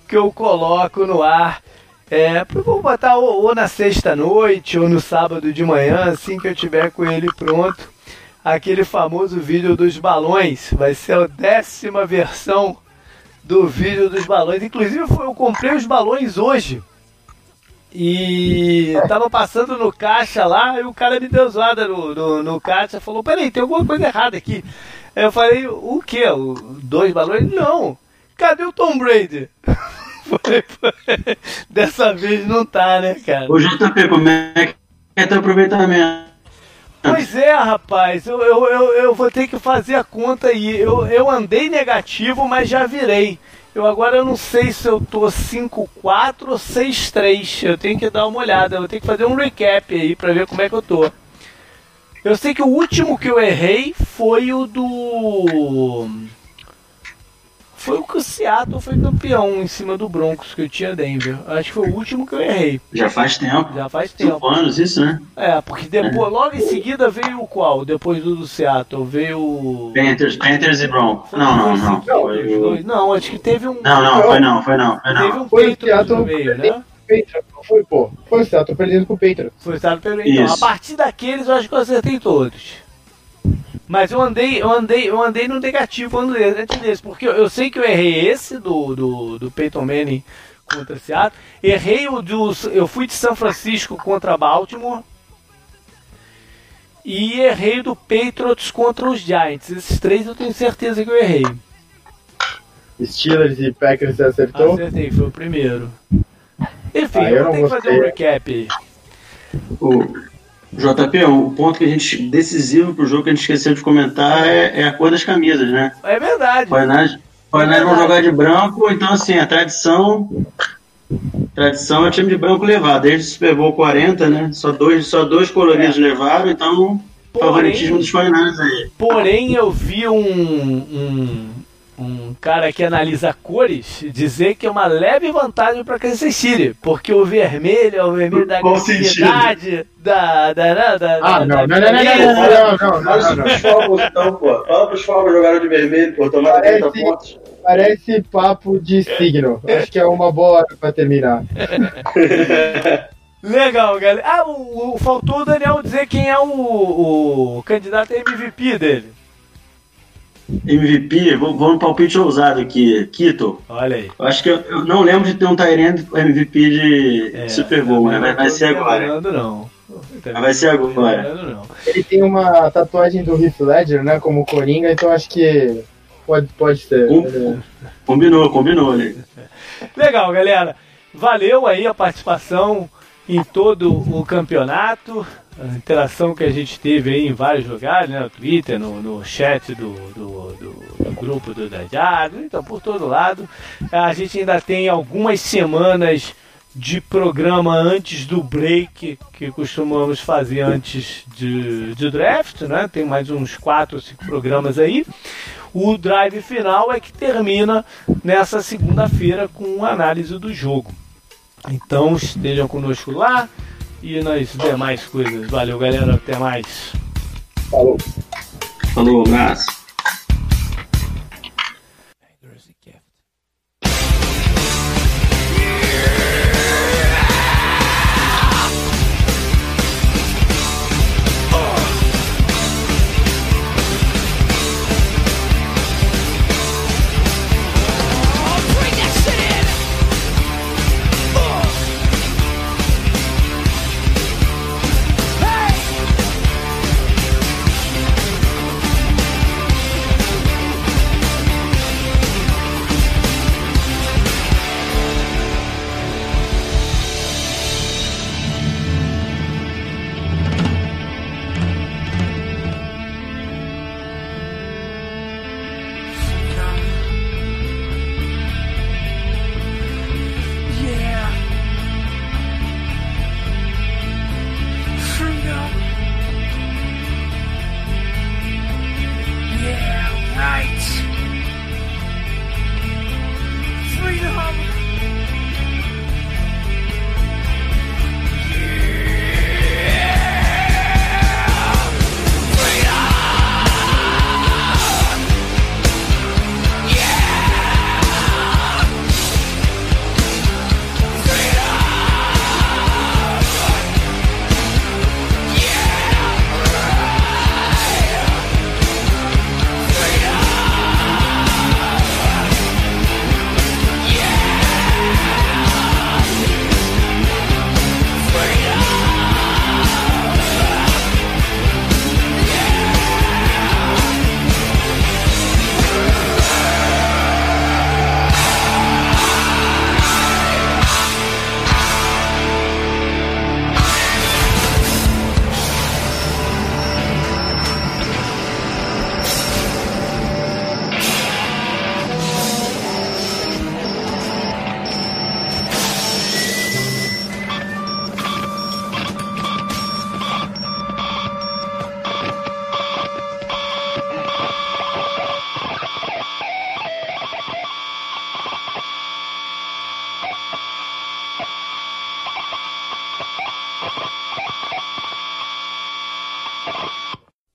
que eu coloco no ar. É, vou botar ou, ou na sexta noite ou no sábado de manhã, assim que eu tiver com ele pronto aquele famoso vídeo dos balões. Vai ser a décima versão do vídeo dos balões. Inclusive, eu comprei os balões hoje. E tava passando no caixa lá e o cara me deu zoada no, no, no caixa. Falou: Peraí, tem alguma coisa errada aqui. Eu falei: O que? Dois balões? Não. Cadê o Tom Brady? Falei, Dessa vez não tá, né, cara? Ô, JP, como é que é teu aproveitamento? Pois é, rapaz, eu, eu, eu, eu, vou ter que fazer a conta aí. Eu, eu andei negativo, mas já virei. Eu agora eu não sei se eu tô 5-4 ou 6-3. Eu tenho que dar uma olhada. Eu tenho que fazer um recap aí pra ver como é que eu tô. Eu sei que o último que eu errei foi o do. Foi o que o Seattle foi campeão em cima do Broncos, que eu tinha Denver. Acho que foi o último que eu errei. Já faz tempo. Já faz tempo. Cinco anos isso, né? É, porque depois, logo em seguida veio o qual? Depois do, do Seattle, veio o. Panthers, Panthers e Broncos. Não, não, não. Foi o- Não, acho que teve um. Não, não, foi não, foi não, foi Teve não. um Foi o Patriots no Seattle meio, né? Patriots, não foi, pô. Foi o Seattle perdendo com o Patriots. Foi estado pelo Então, Isso. a partir daqueles eu acho que eu acertei todos. Mas eu andei, eu andei, eu andei no negativo antes desse, porque eu, eu sei que eu errei esse do, do, do Peyton Manning contra Seattle, errei o do. Eu fui de São Francisco contra Baltimore. E errei do Patriots contra os Giants. Esses três eu tenho certeza que eu errei. Steelers e Packers você acertou. Acertei, foi o primeiro. Enfim, Ah, eu eu não tenho que fazer um recap. O JP, o ponto que a gente decisivo pro jogo que a gente esqueceu de comentar é, é a cor das camisas, né? É verdade. Fornais vão jogar de branco, então assim, a tradição. Tradição é o time de branco levar, desde o Super Bowl 40, né? Só dois, só dois coloridos levaram, então Porém- favoritismo dos Fornais aí. Porém, eu vi um, um, um cara que analisa cores dizer que é uma leve vantagem para Kansas City, porque o vermelho é o vermelho da agressividade, da, da, da, da, Ah, da- não, da não, não, não, não, não, não, não, não, não, não. pros Falcons então, pô. Fala pros Falcons jogaram de vermelho, pô, tomaram Parece- 30 pontos. Parece papo de signo. Acho que é uma boa hora pra terminar. Legal, galera. Ah, o, o- faltou o Daniel dizer quem é o, o candidato a MVP dele. MVP, vou, vou no palpite ousado aqui, Kito. Olha aí. Eu acho que eu, eu não lembro de ter um Tyrande MVP de É, Super Bowl, mas vai, vai ser agora. lembrando, não. Mas vai ser agora. Não tô lembrando, não. Ele tem uma tatuagem do Heath Ledger, né? Como Coringa, então acho que pode, pode ser. Um- Ele- Combinou, combinou, né? Legal, galera. Valeu aí a participação em todo o campeonato, a interação que a gente teve aí em vários lugares, né? No Twitter, no, no chat do, do, do- do grupo do Dajado, então por todo lado. A gente ainda tem algumas semanas de programa antes do break que costumamos fazer antes de, de draft, né? Tem mais uns 4 ou 5 programas aí. O drive final é que termina nessa segunda-feira com análise do jogo. Então estejam conosco lá e nas demais coisas. Valeu, galera. Até mais. Falou. Falou, um abraço.